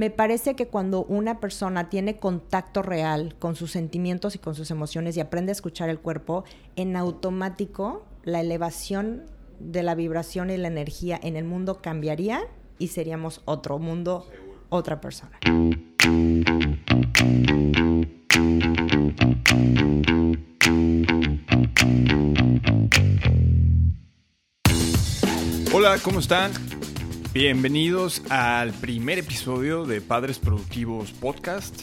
Me parece que cuando una persona tiene contacto real con sus sentimientos y con sus emociones y aprende a escuchar el cuerpo, en automático la elevación de la vibración y la energía en el mundo cambiaría y seríamos otro mundo, otra persona. Hola, ¿cómo están? Bienvenidos al primer episodio de Padres Productivos Podcast.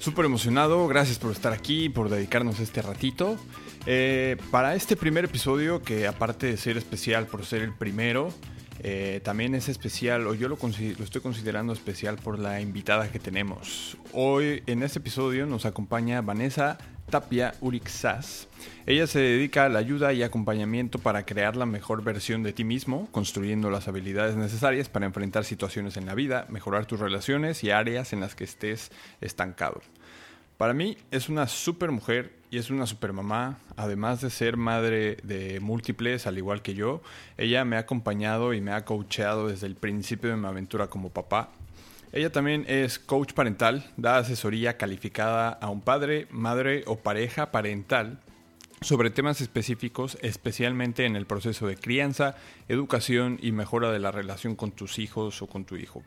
Súper emocionado, gracias por estar aquí, por dedicarnos este ratito. Eh, para este primer episodio, que aparte de ser especial por ser el primero, eh, también es especial, o yo lo, estoy considerando especial por la invitada que tenemos. Hoy en este episodio nos acompaña Vanessa Tapia Urixas. Ella se dedica a la ayuda y acompañamiento para crear la mejor versión de ti mismo, construyendo las habilidades necesarias para enfrentar situaciones en la vida, mejorar tus relaciones y áreas en las que estés estancado. Para mí es una super mujer y es una super mamá, además de ser madre de múltiples, al igual que yo. Ella me ha acompañado y me ha coachado desde el principio de mi aventura como papá. Ella también es coach parental, da asesoría calificada a un padre, madre o pareja parental sobre temas específicos, especialmente en el proceso de crianza, educación y mejora de la relación con tus hijos o con tu hijo.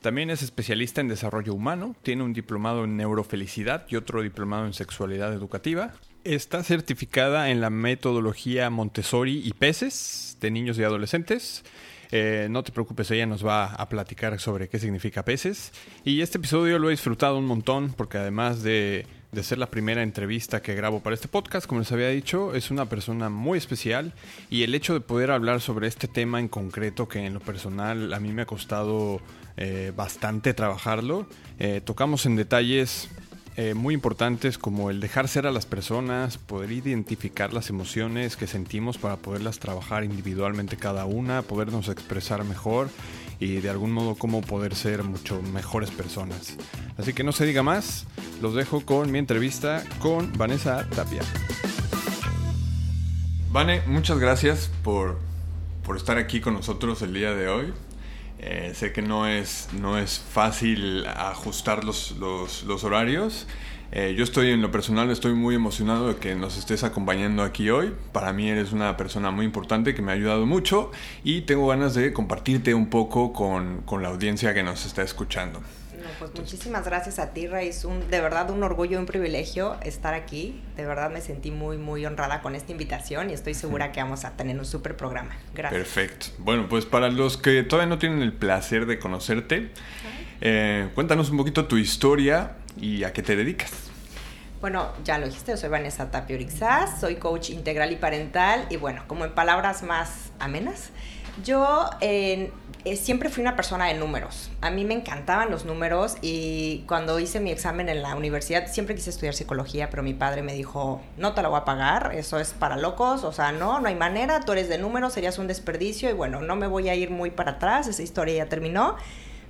También es especialista en desarrollo humano, tiene un diplomado en neurofelicidad y otro diplomado en sexualidad educativa. Está certificada en la metodología Montessori y PECES de niños y adolescentes. Eh, no te preocupes, ella nos va a platicar sobre qué significa peces. Y este episodio lo he disfrutado un montón porque además de de ser la primera entrevista que grabo para este podcast. Como les había dicho, es una persona muy especial y el hecho de poder hablar sobre este tema en concreto, que en lo personal a mí me ha costado eh, bastante trabajarlo, eh, tocamos en detalles eh, muy importantes como el dejar ser a las personas, poder identificar las emociones que sentimos para poderlas trabajar individualmente cada una, podernos expresar mejor y de algún modo cómo poder ser mucho mejores personas. Así que no se diga más, los dejo con mi entrevista con Vanessa Tapia. Vane, muchas gracias por, por estar aquí con nosotros el día de hoy. Eh, sé que no es, no es fácil ajustar los, los, los horarios. Eh, yo estoy en lo personal, estoy muy emocionado de que nos estés acompañando aquí hoy. Para mí eres una persona muy importante que me ha ayudado mucho y tengo ganas de compartirte un poco con, con la audiencia que nos está escuchando. pues muchísimas gracias a ti, Raiz. Un, de verdad un orgullo y un privilegio estar aquí. De verdad me sentí muy, muy honrada con esta invitación y estoy segura que vamos a tener un súper programa. Gracias. Perfecto. Bueno, pues para los que todavía no tienen el placer de conocerte, eh, cuéntanos un poquito tu historia y a qué te dedicas. Bueno, ya lo dijiste, yo soy Vanessa Tapio soy coach integral y parental y bueno, como en palabras más amenas, yo eh, siempre fui una persona de números. A mí me encantaban los números y cuando hice mi examen en la universidad siempre quise estudiar psicología, pero mi padre me dijo, no te lo voy a pagar, eso es para locos, o sea, no, no hay manera, tú eres de números, serías un desperdicio y bueno, no me voy a ir muy para atrás, esa historia ya terminó.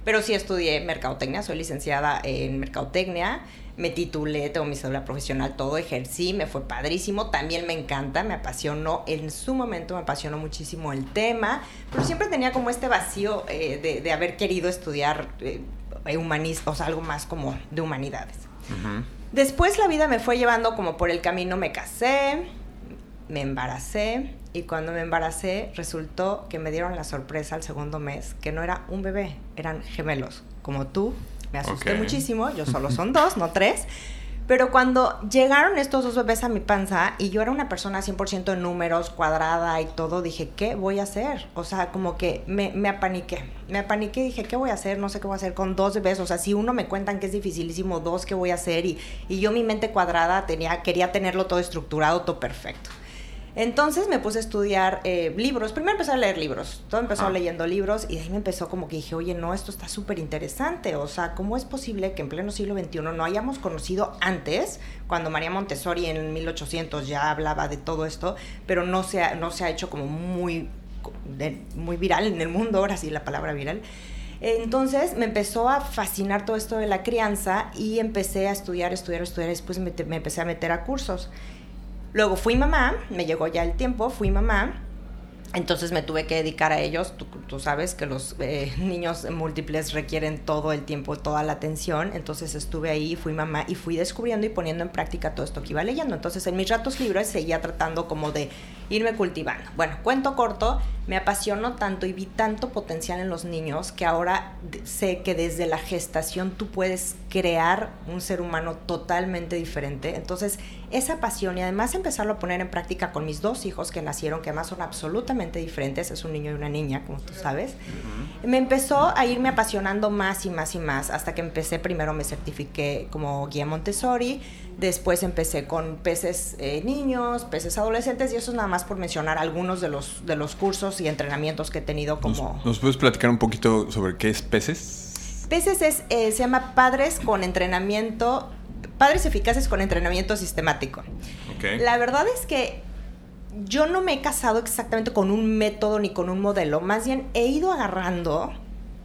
Pero sí estudié mercadotecnia, soy licenciada en mercadotecnia, me titulé, tengo mi cédula profesional, todo ejercí, me fue padrísimo, también me encanta, me apasionó, en su momento me apasionó muchísimo el tema, pero siempre tenía como este vacío eh, de, haber querido estudiar eh, humanista, o sea, algo más como de humanidades. Después la vida me fue llevando como por el camino, me casé, me embaracé y cuando me embaracé resultó que me dieron la sorpresa al segundo mes que no era un bebé, eran gemelos, como tú. Me asusté muchísimo, yo solo son dos, no tres. Pero cuando llegaron estos dos bebés a mi panza y yo era una persona 100% de números, cuadrada y todo, dije, ¿qué voy a hacer? O sea, como que me, me apaniqué. Me apaniqué y dije, ¿qué voy a hacer? No sé qué voy a hacer con dos bebés. O sea, si uno me cuentan que es dificilísimo, dos, ¿qué voy a hacer? Y, y yo mi mente cuadrada tenía, quería tenerlo todo estructurado, todo perfecto. Entonces me puse a estudiar eh, libros. Primero empecé a leer libros. Todo empezó ah. leyendo libros y de ahí me empezó como que dije, oye, no, esto está súper interesante. O sea, ¿cómo es posible que en pleno siglo XXI no hayamos conocido antes, cuando María Montessori en 1800 ya hablaba de todo esto, pero no se ha, no se ha hecho como muy, muy viral en el mundo, ahora sí la palabra viral? Entonces me empezó a fascinar todo esto de la crianza y empecé a estudiar, estudiar, estudiar. Después me, me empecé a meter a cursos. Luego fui mamá, me llegó ya el tiempo, fui mamá Entonces me tuve que dedicar a ellos. Tú, sabes que los eh, niños múltiples requieren todo el tiempo, toda la atención. Entonces estuve ahí, fui mamá y fui descubriendo y poniendo en práctica todo esto que iba leyendo. Entonces en mis ratos libres seguía tratando como de irme cultivando. Bueno, cuento corto, me apasionó tanto y vi tanto potencial en los niños que ahora sé que desde la gestación tú puedes crear un ser humano totalmente diferente. Entonces esa pasión y además empezarlo a poner en práctica con mis dos hijos que nacieron, que además son absolutamente diferentes, es un niño y una niña, como tú sabes, me empezó a irme apasionando más y más y más hasta que empecé, primero me certifiqué como guía Montessori, después empecé con peces eh, niños, peces adolescentes y eso es nada más por mencionar algunos de los, de los cursos y entrenamientos que he tenido como... ¿Nos, puedes platicar un poquito sobre qué es peces? Peces es, eh, se llama Padres con Entrenamiento padres eficaces con entrenamiento sistemático. La verdad es que yo no me he casado exactamente con un método ni con un modelo, más bien he ido agarrando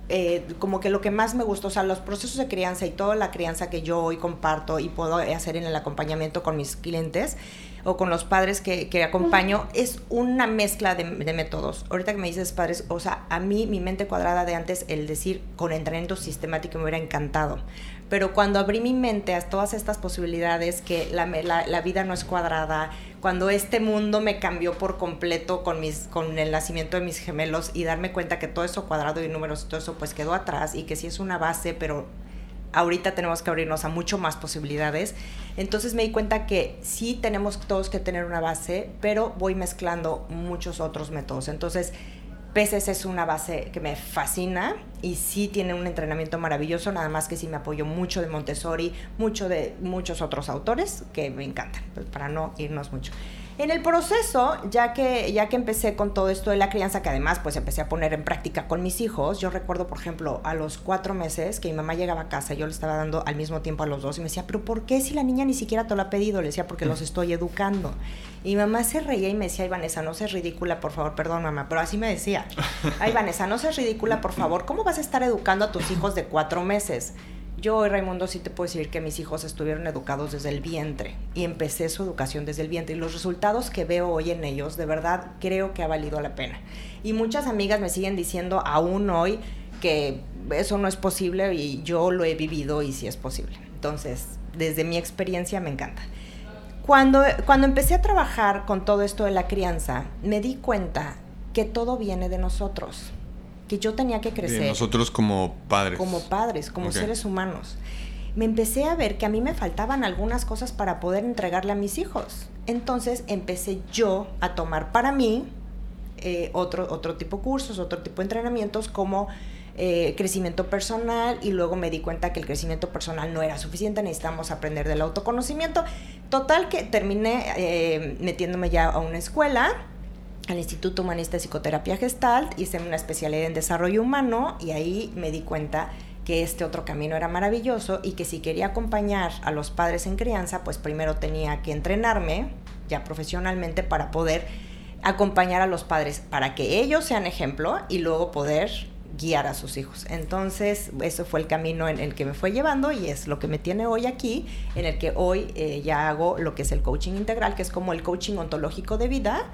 eh, como que lo que más me gustó, o sea, los procesos de crianza y toda la crianza que yo hoy comparto y puedo hacer en el acompañamiento con mis clientes o con los padres que, que acompaño, es una mezcla de, métodos. Ahorita que me dices padres, o sea, a mí mi mente cuadrada de antes, el decir con entrenamiento sistemático me hubiera encantado pero cuando abrí mi mente a todas estas posibilidades, que la, la, vida no es cuadrada, cuando este mundo me cambió por completo con, mis, con el nacimiento de mis gemelos y darme cuenta que todo eso cuadrado y números todo eso pues quedó atrás y que sí es una base, pero ahorita tenemos que abrirnos a mucho más posibilidades. Entonces me di cuenta que sí tenemos todos que tener una base, pero voy mezclando muchos otros métodos. Entonces, Peces es una base que me fascina y sí tiene un entrenamiento maravilloso, nada más que sí me apoyo mucho de Montessori, mucho de muchos otros autores que me encantan, pues para no irnos mucho. En el proceso, ya que, ya que empecé con todo esto de la crianza, que además pues empecé a poner en práctica con mis hijos, yo recuerdo, por ejemplo, a los cuatro meses que mi mamá llegaba a casa, yo le estaba dando al mismo tiempo a los dos y me decía, pero ¿por qué si la niña ni siquiera te lo ha pedido? Le decía, porque los estoy educando. Y mi mamá se reía y me decía, ay Vanessa, no seas ridícula, por favor, perdón mamá, pero así me decía, ay Vanessa, no seas ridícula, por favor, ¿cómo vas a estar educando a tus hijos de cuatro meses? Yo, Raimundo, sí te puedo decir que mis hijos estuvieron educados desde el vientre y empecé su educación desde el vientre y los resultados que veo hoy en ellos, de verdad, creo que ha valido la pena. Y muchas amigas me siguen diciendo aún hoy que eso no es posible y yo lo he vivido y sí es posible. Entonces, desde mi experiencia me encanta. Cuando, cuando empecé a trabajar con todo esto de la crianza, me di cuenta que todo viene de nosotros que yo tenía que crecer. nosotros como padres. Como padres, como seres humanos. Me empecé a ver que a mí me faltaban algunas cosas para poder entregarle a mis hijos. Entonces empecé yo a tomar para mí eh, otro, otro tipo de cursos, otro tipo de entrenamientos como eh, crecimiento personal y luego me di cuenta que el crecimiento personal no era suficiente, necesitamos aprender del autoconocimiento. Total que terminé eh, metiéndome ya a una escuela al Instituto Humanista de Psicoterapia Gestalt, hice una especialidad en desarrollo humano y ahí me di cuenta que este otro camino era maravilloso y que si quería acompañar a los padres en crianza, pues primero tenía que entrenarme ya profesionalmente para poder acompañar a los padres, para que ellos sean ejemplo y luego poder guiar a sus hijos. Entonces, eso fue el camino en el que me fue llevando y es lo que me tiene hoy aquí, en el que hoy eh, ya hago lo que es el coaching integral, que es como el coaching ontológico de vida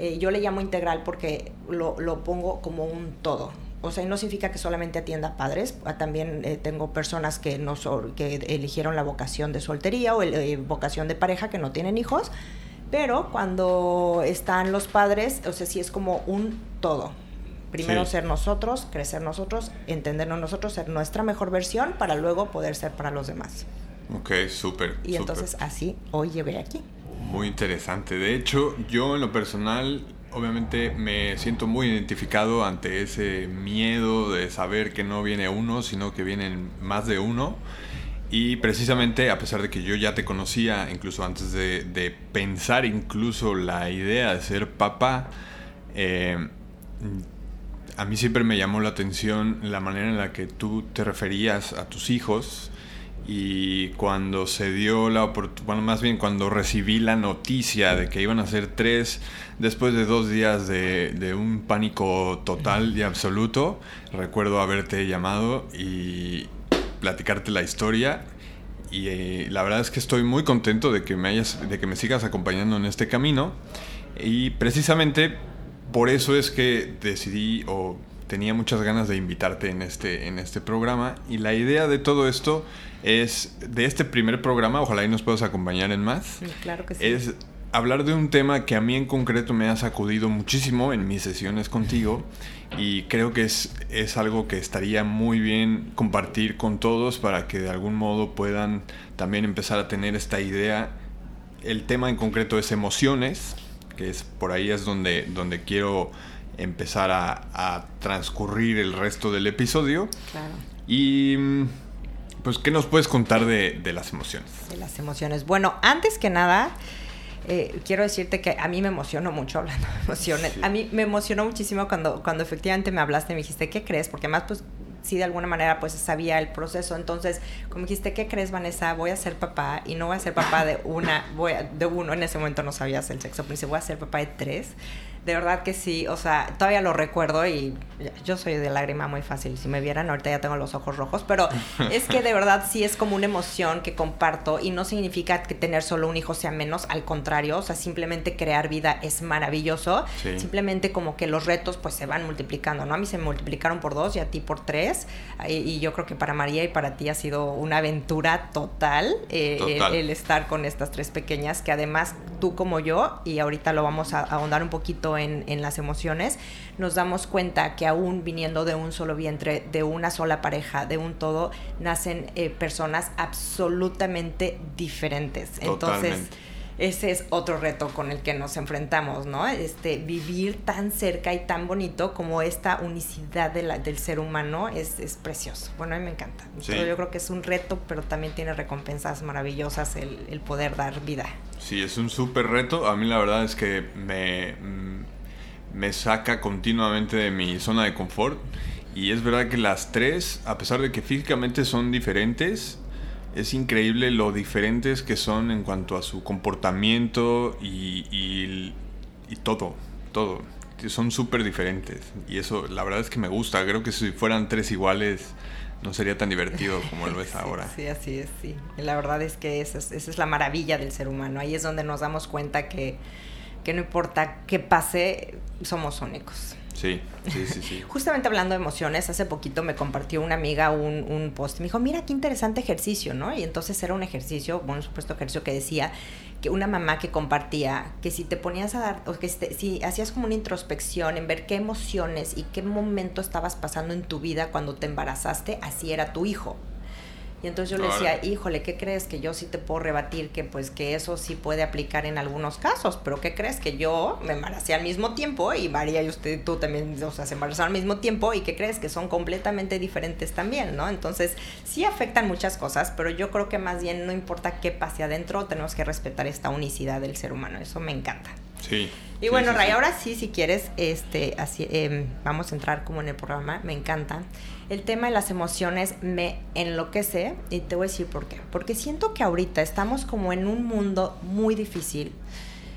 eh, yo le llamo integral porque lo, lo, pongo como un todo. O sea, no significa que solamente atienda padres, ah, también eh, tengo personas que, no que eligieron la vocación de soltería o la eh, vocación de pareja que no tienen hijos, pero cuando están los padres, o sea, sí es como un todo. Primero ser nosotros, crecer nosotros, entendernos nosotros, ser nuestra mejor versión para luego poder ser para los demás. Ok, súper. Y entonces así hoy llegué aquí. Muy interesante. De hecho, yo en lo personal, obviamente me siento muy identificado ante ese miedo de saber que no viene uno, sino que vienen más de uno. Y precisamente, a pesar de que yo ya te conocía, incluso antes de, pensar incluso la idea de ser papá, eh, a mí siempre me llamó la atención la manera en la que tú te referías a tus hijos y cuando se dio la oportunidad, bueno, más bien cuando recibí la noticia de que iban a ser tres, después de dos días de, un pánico total y absoluto, recuerdo haberte llamado y platicarte la historia. Y eh, la verdad es que estoy muy contento de que me hayas, de que me sigas acompañando en este camino. Y precisamente por eso es que decidí o tenía muchas ganas de invitarte en este, en este programa. Y la idea de todo esto es, de este primer programa, ojalá y nos puedas acompañar en más. Claro que sí. Es hablar de un tema que a mí en concreto me ha sacudido muchísimo en mis sesiones contigo y creo que es, es algo que estaría muy bien compartir con todos para que de algún modo puedan también empezar a tener esta idea. El tema en concreto es emociones, que es por ahí es donde, donde quiero empezar a, a transcurrir el resto del episodio. Claro. Y pues, ¿qué nos puedes contar de, de las emociones? De las emociones. Bueno, antes que nada, eh, quiero decirte que a mí me emocionó mucho hablando de emociones. A mí me emocionó muchísimo cuando, cuando efectivamente me hablaste y me dijiste, ¿qué crees? Porque además, pues sí, de alguna manera, pues sabía el proceso. Entonces, como dijiste, ¿qué crees, Vanessa? Voy a ser papá y no voy a ser papá de una, voy a, de uno, en ese momento no sabías el sexo, pero dice, voy a ser papá de tres de verdad que sí, o sea, todavía lo recuerdo y yo soy de lágrima muy fácil. Si me vieran, ahorita ya tengo los ojos rojos, pero es que de verdad sí es como una emoción que comparto y no significa que tener solo un hijo sea menos, al contrario, o sea, simplemente crear vida es maravilloso. Simplemente como que los retos pues se van multiplicando, ¿no? A mí se me multiplicaron por dos y a ti por tres. Y, yo creo que para María y para ti ha sido una aventura total, eh, El, estar con estas tres pequeñas, que además tú como yo, y ahorita lo vamos a ahondar un poquito en, las emociones, nos damos cuenta que aún viniendo de un solo vientre, de una sola pareja, de un todo, nacen eh, personas absolutamente diferentes. Entonces, ese es otro reto con el que nos enfrentamos, ¿no? Este, vivir tan cerca y tan bonito como esta unicidad de la, del ser humano es, es, precioso. Bueno, a mí me encanta. Yo creo que es un reto, pero también tiene recompensas maravillosas el, el poder dar vida. Sí, es un súper reto. A mí la verdad es que me, me saca continuamente de mi zona de confort. Y es verdad que las tres, a pesar de que físicamente son diferentes, es increíble lo diferentes que son en cuanto a su comportamiento y, y, todo, todo. Son súper diferentes. Y eso, la verdad es que me gusta. Creo que si fueran tres iguales, no sería tan divertido como lo es ahora. Sí, así es, sí. La verdad es que esa es, esa es la maravilla del ser humano. Ahí es donde nos damos cuenta que que no importa qué pase, somos únicos. Sí, sí, sí, sí. Justamente hablando de emociones, hace poquito me compartió una amiga un, un post. Me dijo, mira qué interesante ejercicio, ¿no? Y entonces era un ejercicio, bueno, supuesto ejercicio que decía que una mamá que compartía que si te ponías a dar, o que si hacías como una introspección en ver qué emociones y qué momento estabas pasando en tu vida cuando te embarazaste, así era tu hijo. Y entonces yo le decía, híjole, ¿qué crees? Que yo sí te puedo rebatir que pues que eso sí puede aplicar en algunos casos, pero ¿qué crees? Que yo me embaracé al mismo tiempo y María y usted, tú también, o sea, se embarazaron al mismo tiempo y ¿qué crees? Que son completamente diferentes también, ¿no? Entonces sí afectan muchas cosas, pero yo creo que más bien no importa qué pase adentro, tenemos que respetar esta unicidad del ser humano, eso me encanta. Sí. Y bueno, Ray, ahora sí, si quieres, este, así, em, vamos a entrar como en el programa, me encanta. El tema de las emociones me enloquece y te voy a decir por qué. Porque siento que ahorita estamos como en un mundo muy difícil.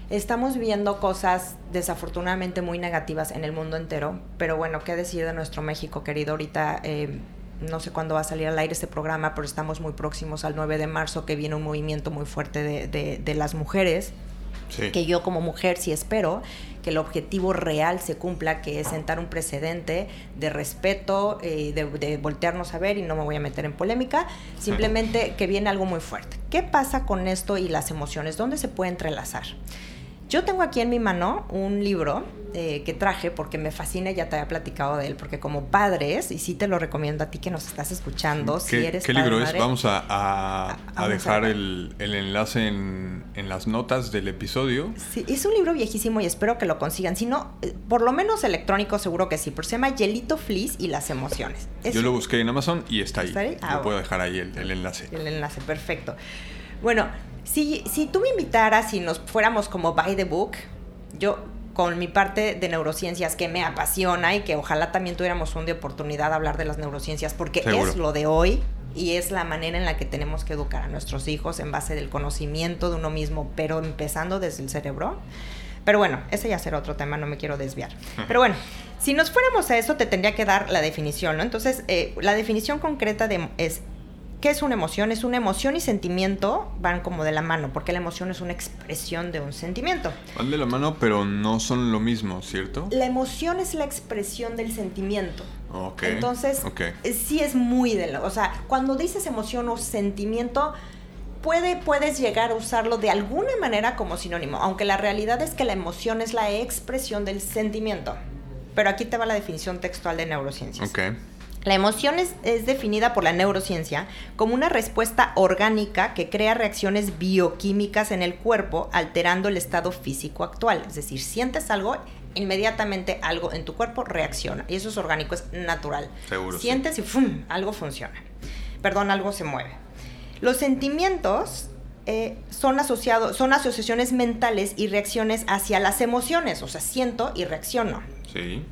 Estamos viendo cosas desafortunadamente muy negativas en el mundo entero, pero bueno, ¿qué decir de nuestro México, querido? Ahorita em, no sé cuándo va a salir al aire este programa, pero estamos muy próximos al 9 de marzo, que viene un movimiento muy fuerte de, de, de las mujeres que yo como mujer sí espero que el objetivo real se cumpla, que es sentar un precedente de respeto, eh, de, voltearnos a ver y no me voy a meter en polémica, simplemente que viene algo muy fuerte. ¿Qué pasa con esto y las emociones? ¿Dónde se puede entrelazar? Yo tengo aquí en mi mano un libro eh, que traje porque me fascina, ya te había platicado de él, porque como padres, y sí te lo recomiendo a ti que nos estás escuchando, si eres ¿Qué libro es? Vamos a, dejar el, enlace en, las notas del episodio. Sí, es un libro viejísimo y espero que lo consigan. Si no, eh, por lo menos electrónico seguro que sí, pero se llama Yelito Fleece y las emociones. Yo lo busqué en Amazon y está ahí. ¿Está ahí? Ah, puedo dejar ahí el, el enlace. El enlace, perfecto. Bueno, si, si tú me invitaras y nos fuéramos como by the book, yo con mi parte de neurociencias que me apasiona y que ojalá también tuviéramos un de oportunidad de hablar de las neurociencias porque es lo de hoy y es la manera en la que tenemos que educar a nuestros hijos en base del conocimiento de uno mismo, pero empezando desde el cerebro. Pero bueno, ese ya será otro tema, no me quiero desviar. Pero bueno, si nos fuéramos a eso, te tendría que dar la definición, ¿no? Entonces, eh, la definición concreta de, es ¿qué es una emoción? Es una emoción y sentimiento van como de la mano, porque la emoción es una expresión de un sentimiento. Van de la mano, pero no son lo mismo, ¿cierto? La emoción es la expresión del sentimiento. Ok. Entonces, Ok. eh, sí es muy de la... O sea, cuando dices emoción o sentimiento, puede, puedes llegar a usarlo de alguna manera como sinónimo, aunque la realidad es que la emoción es la expresión del sentimiento. Pero aquí te va la definición textual de neurociencias. Ok. La emoción es, es definida por la neurociencia como una respuesta orgánica que crea reacciones bioquímicas en el cuerpo alterando el estado físico actual. Es decir, sientes algo, inmediatamente algo en tu cuerpo reacciona. Y eso es orgánico, es natural. Seguro, sí. Sientes y ¡fum! algo funciona. Perdón, algo se mueve. Los sentimientos eh, son asociados, son asociaciones mentales y reacciones hacia las emociones. O sea, siento y reacciono. Sí.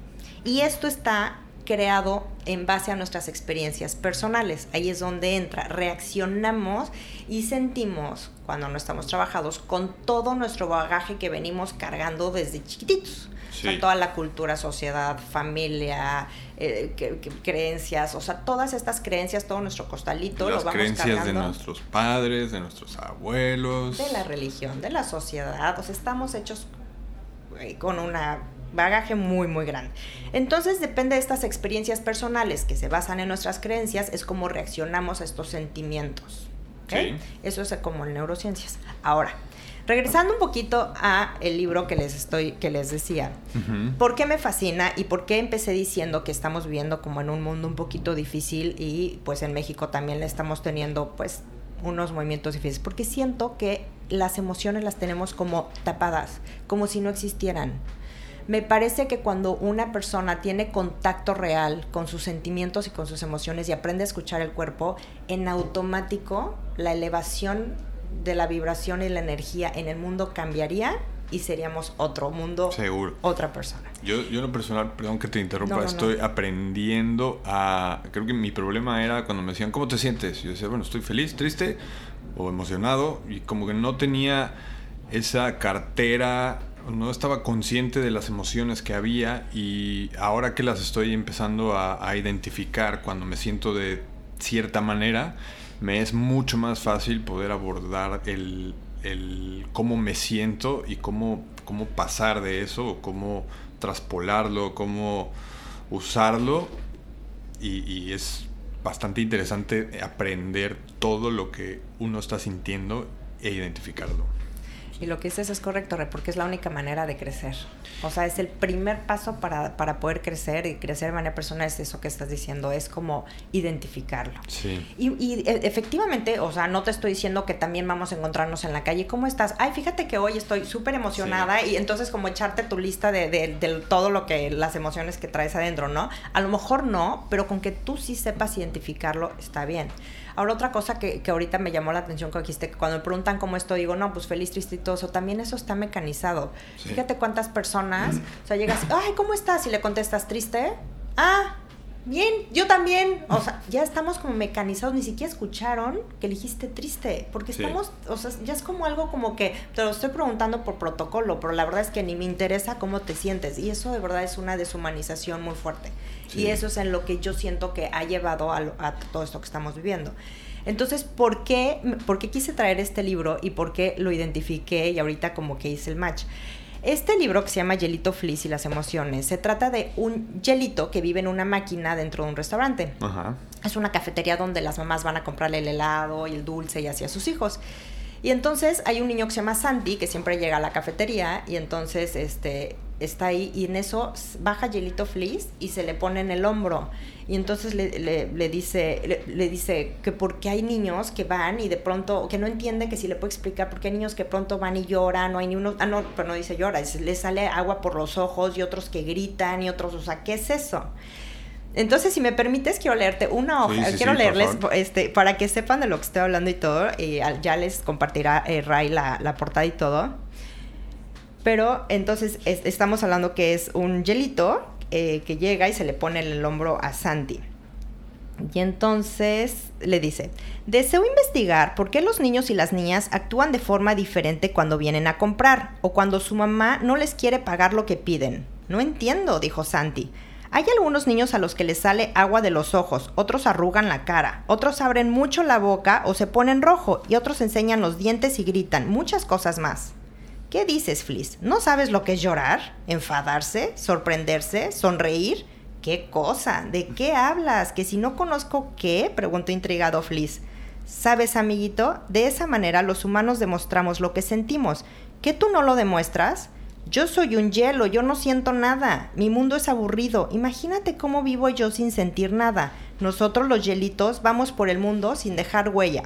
Y esto está creado en base a nuestras experiencias personales. Ahí es donde entra. Reaccionamos y sentimos, cuando no estamos trabajados, con todo nuestro bagaje que venimos cargando desde chiquititos. O sea, Sí. toda la cultura, sociedad, familia, eh, que- que- creencias, o sea, todas estas creencias, todo nuestro costalito Las lo vamos creencias de cargando nuestros padres, de nuestros abuelos. de la religión, de la sociedad, o sea, estamos hechos con una bagaje muy muy grande. Entonces depende de estas experiencias personales que se basan en nuestras creencias, es como reaccionamos a estos sentimientos. ¿ok? Sí. Eso es como en neurociencias. Ahora, regresando un poquito a el libro que les estoy que les decía. Ujú. ¿Por qué me fascina y por qué empecé diciendo que estamos viviendo como en un mundo un poquito difícil y pues en México también le estamos teniendo pues unos movimientos difíciles? Porque siento que las emociones las tenemos como tapadas, como si no existieran. Me parece que cuando una persona tiene contacto real con sus sentimientos y con sus emociones y aprende a escuchar el cuerpo, en automático la elevación de la vibración y la energía en el mundo cambiaría y seríamos otro mundo, Seguro. otra persona. Yo, yo en lo personal, perdón que te interrumpa, No, no, no. estoy aprendiendo a... Creo que mi problema era cuando me decían, ¿cómo te sientes? Yo decía, bueno, estoy feliz, triste o emocionado y como que no tenía esa cartera, no estaba consciente de las emociones que había y ahora que las estoy empezando a, identificar cuando me siento de cierta manera, me es mucho más fácil poder abordar el, el cómo me siento y cómo, cómo pasar de eso, o cómo traspolarlo, cómo usarlo. Y es bastante interesante aprender todo lo que uno está sintiendo e identificarlo. Y lo que dices es correcto, Re, porque es la única manera de crecer. O sea, es el primer paso para, para poder crecer y crecer de manera personal, es eso que estás diciendo, es como identificarlo. Sí. Y, y, e- efectivamente, o sea, no te estoy diciendo que también vamos a encontrarnos en la calle. ¿Cómo estás? Ay, fíjate que hoy estoy súper emocionada y entonces como echarte tu lista de, de- de todo lo que, las emociones que traes adentro, ¿no? A lo mejor no, pero con que tú sí sepas identificarlo está bien. Ahora otra cosa que, que ahorita me llamó la atención que dijiste, que cuando me preguntan cómo estoy, digo, no, pues feliz, triste y todo eso, también eso está mecanizado. Sí. Fíjate cuántas personas, o sea, llegas, ay, ¿cómo estás? Y le contestas triste, ah, bien, yo también. O sea, ya estamos como mecanizados, ni siquiera escucharon que dijiste triste, porque Sí. estamos, o sea, ya es como algo como que te lo estoy preguntando por protocolo, pero la verdad es que ni me interesa cómo te sientes. Y eso de verdad es una deshumanización muy fuerte. Sí. Y eso es en lo que yo siento que ha llevado a, lo- a todo esto que estamos viviendo. Entonces, ¿por qué, ¿por qué quise traer este libro y por qué lo identifiqué y ahorita como que hice el match? Este libro que se llama Hielito Feliz y las emociones, se trata de un hielito que vive en una máquina dentro de un restaurante. Ajá. Es una cafetería donde las mamás van a comprarle el helado y el dulce y así a sus hijos. Y entonces hay un niño que se llama Santi que siempre llega a la cafetería y entonces este está ahí y en eso baja Hielito Feliz y se le pone en el hombro. Y entonces le, le- le dice, le, le dice que porque hay niños que van y de pronto, que no entiende que si le puede explicar porque hay niños que pronto van y lloran, no hay ni uno, ah no, pero no dice llora, le sale agua por los ojos y otros que gritan y otros, o sea, ¿qué es eso? Entonces, si me permites, quiero leerte una hoja, Sí, sí, quiero sí, leerles este, para que sepan de lo que estoy hablando y todo, y ya les compartirá eh, Ray la, la portada y todo. Pero entonces es- estamos hablando que es un hielito eh, que llega y se le pone en el hombro a Santi. Y entonces le dice, deseo investigar por qué los niños y las niñas actúan de forma diferente cuando vienen a comprar o cuando su mamá no les quiere pagar lo que piden. No entiendo, dijo Santi. Hay algunos niños a los que les sale agua de los ojos, otros arrugan la cara, otros abren mucho la boca o se ponen rojo y otros enseñan los dientes y gritan, muchas cosas más. ¿Qué dices, Fliss? ¿No sabes lo que es llorar? ¿Enfadarse? ¿Sorprenderse? ¿Sonreír? ¿Qué cosa? ¿De qué hablas? ¿Que si no conozco qué? preguntó intrigado Fliss. Sabes, amiguito, de esa manera los humanos demostramos lo que sentimos. ¿Que tú no lo demuestras? Yo soy un hielo, yo no siento nada. Mi mundo es aburrido. Imagínate cómo vivo yo sin sentir nada. Nosotros los hielitos vamos por el mundo sin dejar huella.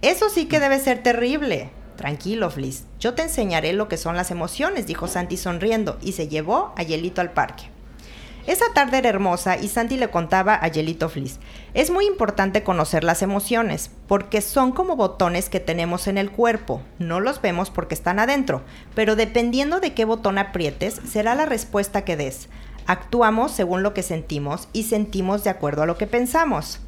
Eso sí que debe ser terrible. Tranquilo, Fliss. Yo te enseñaré lo que son las emociones, dijo Santi sonriendo, y se llevó a Hielito al parque. Esa tarde era hermosa y Santi le contaba a Yelito Fliss. Es muy importante conocer las emociones, porque son como botones que tenemos en el cuerpo. No los vemos porque están adentro, pero dependiendo de qué botón aprietes, será la respuesta que des. Actuamos según lo que sentimos y sentimos de acuerdo a lo que pensamos.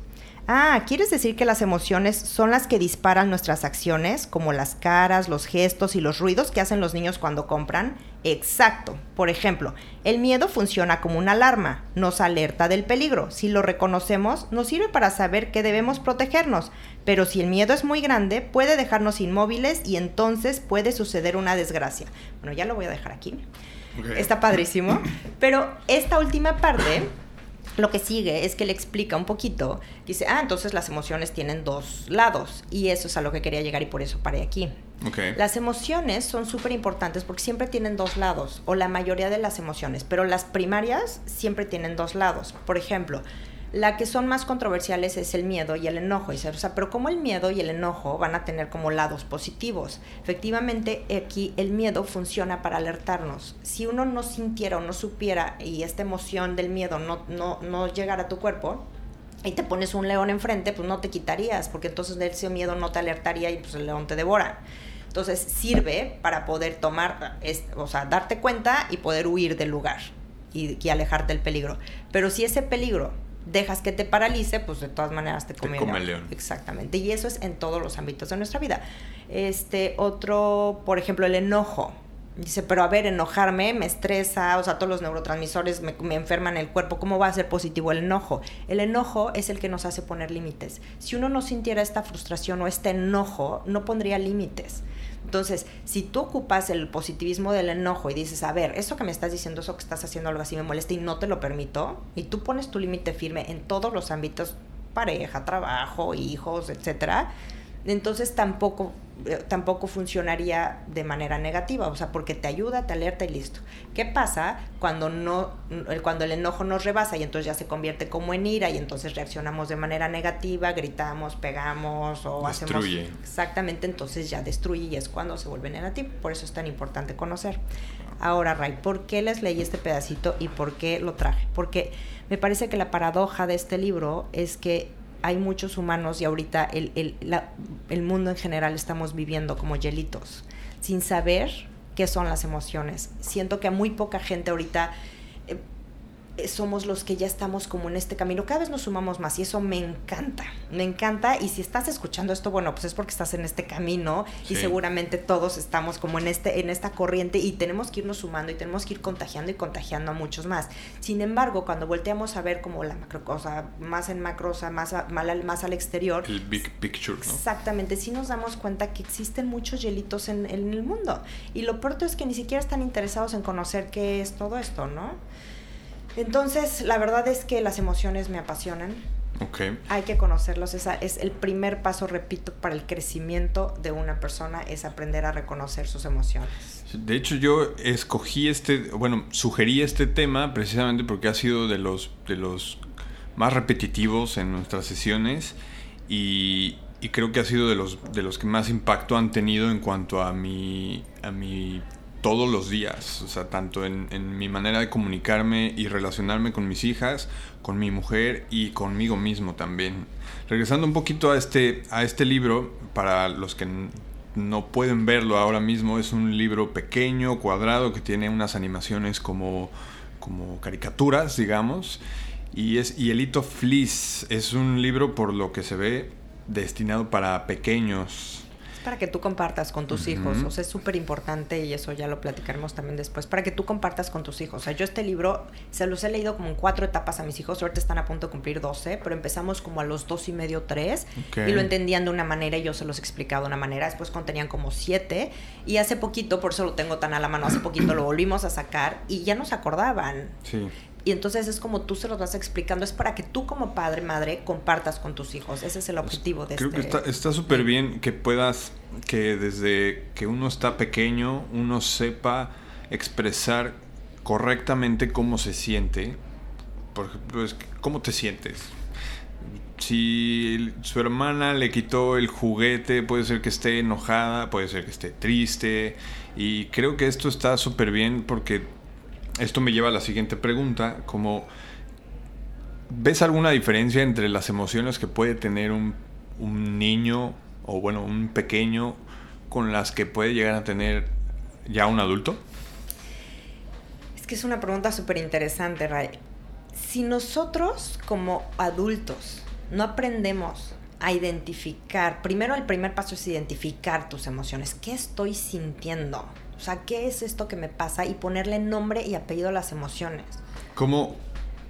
Ah, ¿quieres decir que las emociones son las que disparan nuestras acciones, como las caras, los gestos y los ruidos que hacen los niños cuando compran? Exacto. Por ejemplo, el miedo funciona como una alarma, nos alerta del peligro. Si lo reconocemos, nos sirve para saber que debemos protegernos. Pero si el miedo es muy grande, puede dejarnos inmóviles y entonces puede suceder una desgracia. Bueno, ya lo voy a dejar aquí. Está padrísimo. Pero esta última parte lo que sigue es que le explica un poquito, dice, ah, entonces las emociones tienen dos lados y eso es a lo que quería llegar y por eso paré aquí. Las emociones son súper importantes porque siempre tienen dos lados, o la mayoría de las emociones, pero las primarias siempre tienen dos lados. Por ejemplo, la que son más controversiales es el miedo y el enojo. O sea, pero como el miedo y el enojo van a tener como lados positivos. Efectivamente, aquí el miedo funciona para alertarnos. Si uno no sintiera o no supiera y esta emoción del miedo no, no, no llegara a tu cuerpo, y te pones un león enfrente, pues no te quitarías, porque entonces ese miedo no te alertaría y pues el león te devora. Entonces sirve para poder tomar, o sea, darte cuenta y poder huir del lugar y, y alejarte del peligro. Pero si ese peligro dejas que te paralice, pues de todas maneras te come, el león. Exactamente. Y eso es en todos los ámbitos de nuestra vida. Este, otro, por ejemplo, el enojo. Dice, pero a ver, enojarme me estresa, o sea, todos los neurotransmisores me, me, enferman el cuerpo. ¿Cómo va a ser positivo el enojo? El enojo es el que nos hace poner límites. Si uno no sintiera esta frustración o este enojo, no pondría límites. Entonces, si tú ocupas el positivismo del enojo y dices, a ver, eso que me estás diciendo, eso que estás haciendo algo así me molesta y no te lo permito, y tú pones tu límite firme en todos los ámbitos, pareja, trabajo, hijos, etcétera, entonces tampoco eh, tampoco funcionaría de manera negativa, o sea, porque te ayuda, te alerta y listo. ¿Qué pasa cuando no cuando el enojo nos rebasa y entonces ya se convierte como en ira y entonces reaccionamos de manera negativa, gritamos, pegamos o destruye. hacemos exactamente, entonces ya destruye y es cuando se vuelve negativo. Por eso es tan importante conocer. Ahora, Ray, ¿por qué les leí este pedacito y por qué lo traje? Porque me parece que la paradoja de este libro es que hay muchos humanos y ahorita el, el, el, mundo en general estamos viviendo como hielitos, sin saber qué son las emociones. Siento que a muy poca gente ahorita somos los que ya estamos como en este camino. Cada vez nos sumamos más y eso me encanta, me encanta. Y si estás escuchando esto, bueno, pues es porque estás en este camino y seguramente todos estamos como en, este, en esta corriente y tenemos que irnos sumando y tenemos que ir contagiando y contagiando a muchos más. Sin embargo, cuando volteamos a ver como la macro cosa, más en macro, o sea, más, más al exterior. El big picture, ¿no? Exactamente, sí nos damos cuenta que existen muchos hielitos en, en el mundo. Y lo peor es que ni siquiera están interesados en conocer qué es todo esto, ¿no? Entonces, la verdad es que las emociones me apasionan. Okay. Hay que conocerlos. Esa es el primer paso, repito, para el crecimiento de una persona, es aprender a reconocer sus emociones. De hecho, yo escogí este, bueno, sugerí este tema precisamente porque ha sido de los, de los más repetitivos en nuestras sesiones y, y creo que ha sido de los, de los que más impacto han tenido en cuanto a mi, a mi todos los días, o sea, tanto en, mi manera de comunicarme y relacionarme con mis hijas, con mi mujer y conmigo mismo también. Regresando un poquito a este, a este libro, para los que no pueden verlo ahora mismo, es un libro pequeño, cuadrado, que tiene unas animaciones como, como caricaturas, digamos, y es y Elito Fleece es un libro por lo que se ve destinado para pequeños para que tú compartas con tus hijos. O sea, es súper importante y eso ya lo platicaremos también después. Para que tú compartas con tus hijos. O sea, yo este libro se los he leído como en cuatro etapas a mis hijos. Ahorita están a punto de cumplir 12, pero empezamos como a los dos y medio, tres. Y lo entendían de una manera y yo se los he explicado de una manera. Después cuando tenían como siete. Y hace poquito, por eso lo tengo tan a la mano, hace poquito lo volvimos a sacar y ya nos acordaban. Sí. Y entonces es como tú se los vas explicando, es para que tú como padre, madre, compartas con tus hijos. Ese es el objetivo de Creo que este está súper bien que puedas, que desde que uno está pequeño, uno sepa expresar correctamente cómo se siente. Por ejemplo, ¿cómo te sientes? Si su hermana le quitó el juguete, puede ser que esté enojada, puede ser que esté triste. Y creo que esto está súper bien porque esto me lleva a la siguiente pregunta, como ¿ves alguna diferencia entre las emociones que puede tener un, niño o bueno, un pequeño con las que puede llegar a tener ya un adulto? Es que es una pregunta súper interesante, Ray. Si nosotros como adultos no aprendemos a identificar, primero el primer paso es identificar tus emociones. ¿Qué estoy sintiendo? O sea, ¿qué es esto que me pasa? Y ponerle nombre y apellido a las emociones. ¿Cómo,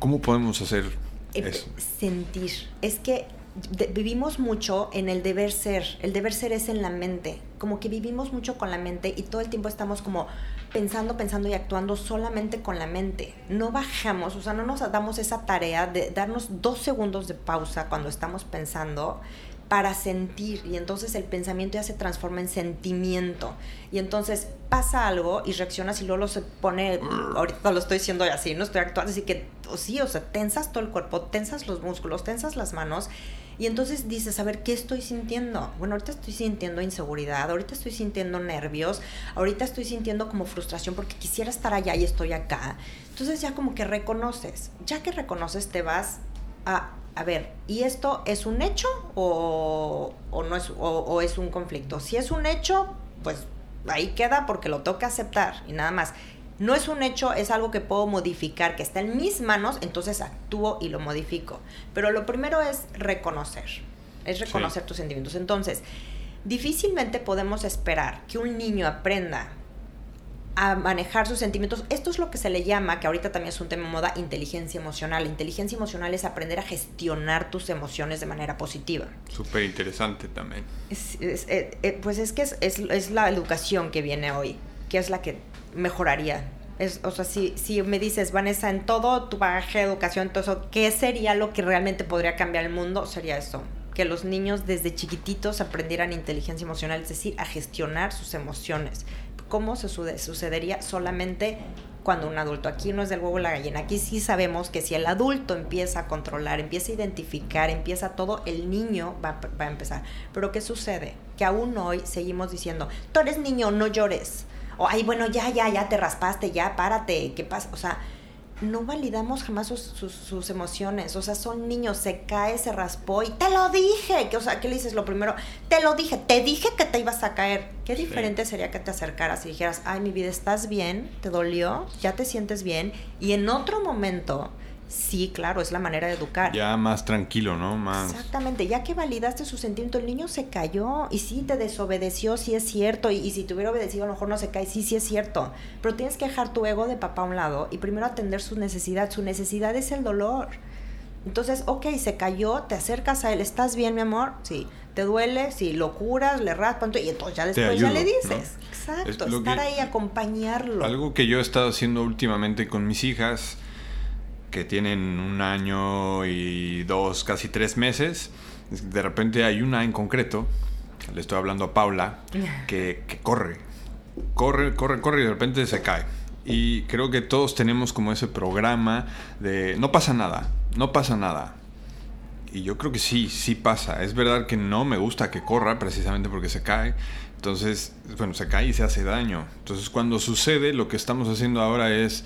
cómo podemos hacer eh, eso? Sentir. Es que vivimos mucho en el deber ser. El deber ser es en la mente. Como que vivimos mucho con la mente y todo el tiempo estamos como pensando, pensando y actuando solamente con la mente. No bajamos, o sea, no nos damos esa tarea de darnos dos segundos de pausa cuando estamos pensando para sentir y entonces el pensamiento ya se transforma en sentimiento y entonces pasa algo y reaccionas y luego se pone, ahorita lo estoy diciendo así, no estoy actuando, así que sí, o sea, tensas todo el cuerpo, tensas los músculos, tensas las manos y entonces dices, a ver, ¿qué estoy sintiendo? Bueno, ahorita estoy sintiendo inseguridad, ahorita estoy sintiendo nervios, ahorita estoy sintiendo como frustración porque quisiera estar allá y estoy acá. Entonces ya como que reconoces, ya que reconoces te vas a a ver, ¿y esto es un hecho o, no es, o, es un conflicto? Si es un hecho, pues ahí queda porque lo toca aceptar y nada más. No es un hecho, es algo que puedo modificar, que está en mis manos, entonces actúo y lo modifico. Pero lo primero es reconocer, es reconocer tus sentimientos. Entonces, difícilmente podemos esperar que un niño aprenda a manejar sus sentimientos. Esto es lo que se le llama, que ahorita también es un tema de moda, inteligencia emocional. La inteligencia emocional es aprender a gestionar tus emociones de manera positiva. Súper interesante también. Eh, eh, pues es que es, la educación que viene hoy, que es la que mejoraría. Es, o sea, si, si me dices, Vanessa, en todo tu bagaje de educación, todo eso, ¿qué sería lo que realmente podría cambiar el mundo? Sería eso, que los niños desde chiquititos aprendieran inteligencia emocional, es decir, a gestionar sus emociones cómo se sucedería solamente cuando un adulto. Aquí no es del huevo la gallina. Aquí sí sabemos que si el adulto empieza a controlar, empieza a identificar, empieza todo, el niño va, va, a empezar. Pero ¿qué sucede? Que aún hoy seguimos diciendo, tú eres niño, no llores. O, ay, bueno, ya, ya, ya te raspaste, ya, párate. ¿Qué pasa? O sea, no validamos jamás sus, emociones. O sea, son niños, se cae, se raspó y te lo dije. Que, o sea, ¿qué le dices lo primero? Te lo dije, te dije que te ibas a caer. Qué diferente sería que te acercaras y dijeras, ay, mi vida, ¿estás bien? ¿Te dolió? ¿Ya te sientes bien? Y en otro momento Sí, claro, es la manera de educar. Ya más tranquilo, ¿no? Más... Exactamente, ya que validaste su sentimiento, el niño se cayó y sí te desobedeció, sí es cierto, y, si te hubiera obedecido a lo mejor no se cae, sí, sí es cierto, pero tienes que dejar tu ego de papá a un lado y primero atender su necesidad, su necesidad es el dolor. Entonces, ok, se cayó, te acercas a él, ¿estás bien, mi amor? Sí. ¿Te duele? Sí. ¿Lo curas? ¿Le raspan? Y entonces ya después ya le dices. Exacto, estar ahí, acompañarlo. Algo que yo he estado haciendo últimamente con mis hijas que tienen un año y dos, casi tres meses. De repente hay una en concreto, le estoy hablando a Paula, que, corre, corre, corre, corre y de repente se cae. Y creo que todos tenemos como ese programa de no pasa nada, no pasa nada. Y yo creo que sí, sí pasa. Es verdad que no me gusta que corra precisamente porque se cae. Entonces, bueno, se cae y se hace daño. Entonces, cuando sucede, lo que estamos haciendo ahora es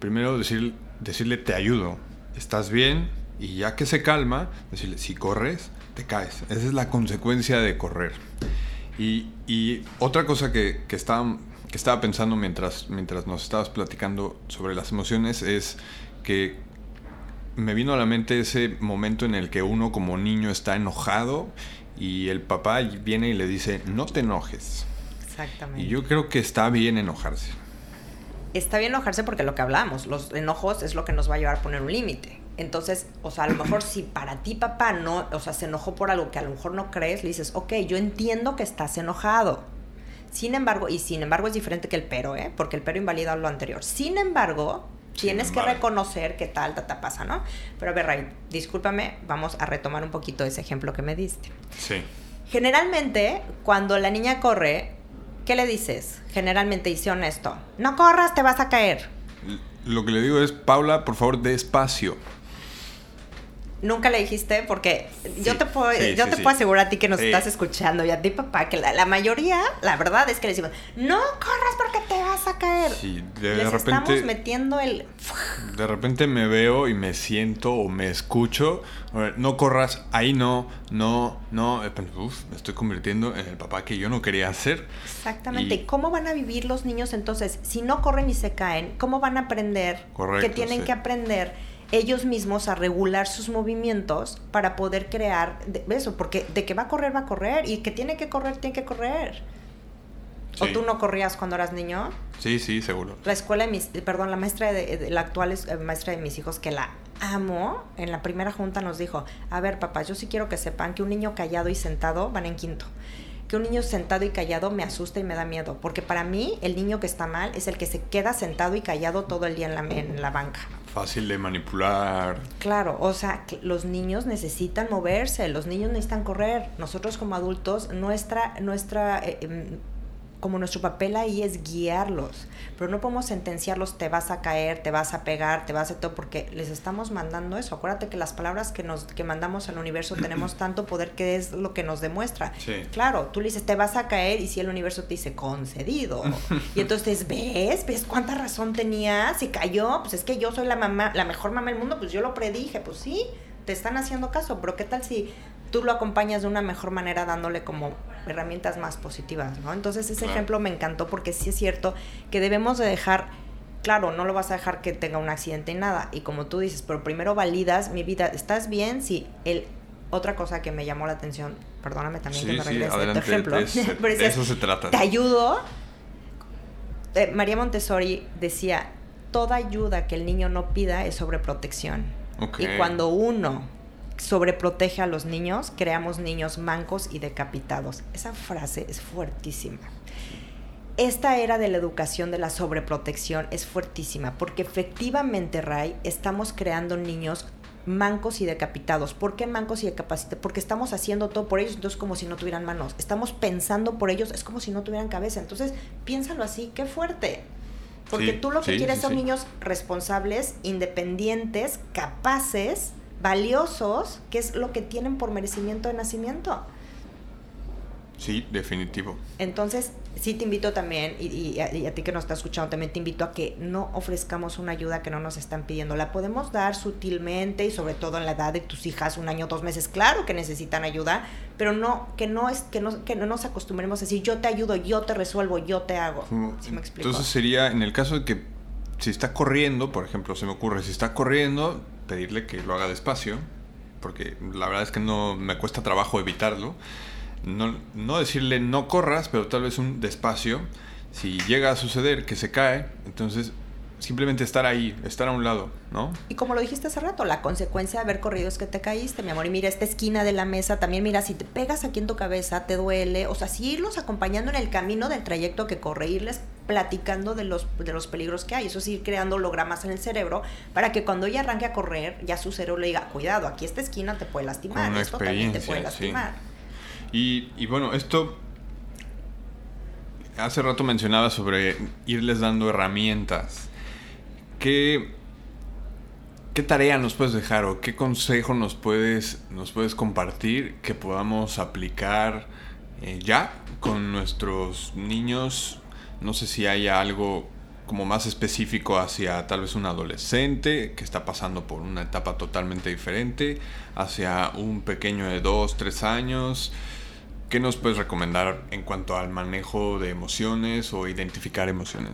primero decir, decirle te ayudo, estás bien, y ya que se calma, decirle si corres, te caes. Esa es la consecuencia de correr. Y, otra cosa que, que, estaba, que estaba pensando mientras, mientras nos estabas platicando sobre las emociones es que me vino a la mente ese momento en el que uno como niño está enojado y el papá viene y le dice, no te enojes. Exactamente. Y yo creo que está bien enojarse. Está bien enojarse porque lo que hablamos, los enojos es lo que nos va a llevar a poner un límite. Entonces, o sea, a lo mejor si para ti papá no, o sea, se enojó por algo que a lo mejor no crees, le dices, ok, yo entiendo que estás enojado. Sin embargo, y sin embargo es diferente que el pero, ¿eh? Porque el pero invalida lo anterior. Sin embargo, tienes que reconocer que tal, te pasa, ¿no? Pero a ver, Ray, discúlpame, vamos a retomar un poquito ese ejemplo que me diste. Sí. Generalmente, cuando la niña corre, ¿qué le dices? Generalmente dice honesto, no corras, te vas a caer. Lo que le digo es, Paula, por favor, despacio nunca le dijiste porque yo te puedo yo te puedo asegurar a ti que nos estás escuchando y a ti papá que la, mayoría la verdad es que le decimos no corras porque te vas a caer sí, de, repente estamos metiendo el de repente me veo y me siento o me escucho no corras ahí no no no eh, uf, me estoy convirtiendo en el papá que yo no quería ser exactamente y, cómo van a vivir los niños entonces si no corren y se caen cómo van a aprender Correcto, que tienen que aprender ellos mismos a regular sus movimientos para poder crear eso, porque de que va a correr, va a correr, y que tiene que correr, tiene que correr. ¿O tú no corrías cuando eras niño? Sí, sí, seguro. La escuela de mis, perdón, la maestra de, la actual eh, maestra de mis hijos, que la amo, en la primera junta nos dijo, a ver, papá, yo sí quiero que sepan que un niño callado y sentado van en quinto que un niño sentado y callado me asusta y me da miedo, porque para mí el niño que está mal es el que se queda sentado y callado todo el día en la, en la banca. Fácil de manipular. Claro, o sea, los niños necesitan moverse, los niños necesitan correr. Nosotros como adultos, nuestra, nuestra eh, em, como nuestro papel ahí es guiarlos, pero no podemos sentenciarlos, te vas a caer, te vas a pegar, te vas a todo, porque les estamos mandando eso. Acuérdate que las palabras que nos que mandamos al universo tenemos tanto poder que es lo que nos demuestra. Claro, tú le dices, te vas a caer, y si el universo te dice, concedido. y entonces, ¿ves? ¿Ves cuánta razón tenía? Si cayó, pues es que yo soy la mamá, la mejor mamá del mundo, pues yo lo predije, pues sí, te están haciendo caso, pero ¿qué tal si tú lo acompañas de una mejor manera dándole como herramientas más positivas, ¿no? Entonces ese ejemplo me encantó porque sí es cierto que debemos de dejar, claro, no lo vas a dejar que tenga un accidente y nada, y como tú dices, pero primero validas mi vida, ¿estás bien? Si el otra cosa que me llamó la atención, perdóname también que me regrese sí, ejemplo, de eso se trata. Te ayudo. Eh, María Montessori decía, toda ayuda que el niño no pida es sobreprotección. Y cuando uno sobreprotege a los niños, creamos niños mancos y decapitados. Esa frase es fuertísima. Esta era de la educación de la sobreprotección es fuertísima, porque efectivamente, Ray, estamos creando niños mancos y decapitados. ¿Por qué mancos y decapitados? Porque estamos haciendo todo por ellos, entonces como si no tuvieran manos. Estamos pensando por ellos, es como si no tuvieran cabeza. Entonces, piénsalo así, qué fuerte. Porque tú lo que quieres son niños responsables, independientes, capaces valiosos, que es lo que tienen por merecimiento de nacimiento. Sí, definitivo. Entonces, sí te invito también, y, a, ti que nos está escuchando, también te invito a que no ofrezcamos una ayuda que no nos están pidiendo. La podemos dar sutilmente y sobre todo en la edad de tus hijas, un año, dos meses, claro que necesitan ayuda, pero no, que no es, que no, que no nos acostumbremos a decir yo te ayudo, yo te resuelvo, yo te hago. ¿Sí me explico? Entonces sería, en el caso de que si está corriendo, por ejemplo, se me ocurre, si está corriendo, pedirle que lo haga despacio, porque la verdad es que no me cuesta trabajo evitarlo. No, no decirle no corras, pero tal vez un despacio. Si llega a suceder que se cae, entonces simplemente estar ahí, estar a un lado, ¿no? Y como lo dijiste hace rato, la consecuencia de haber corrido es que te caíste, mi amor. Y mira, esta esquina de la mesa, también mira, si te pegas aquí en tu cabeza, te duele. O sea, sí irlos acompañando en el camino del trayecto que corre, irles platicando de los, de los peligros que hay. Eso sí, ir creando hologramas en el cerebro para que cuando ella arranque a correr, ya su cerebro le diga, cuidado, aquí esta esquina te puede lastimar, esto también te puede lastimar. Y, y bueno, esto hace rato mencionaba sobre irles dando herramientas ¿qué, ¿qué tarea nos puedes dejar o qué consejo nos puedes, nos puedes compartir que podamos aplicar eh, ya con nuestros niños? No sé si hay algo como más específico hacia tal vez un adolescente que está pasando por una etapa totalmente diferente, hacia un pequeño de 2, 3 años. ¿Qué nos puedes recomendar en cuanto al manejo de emociones o identificar emociones?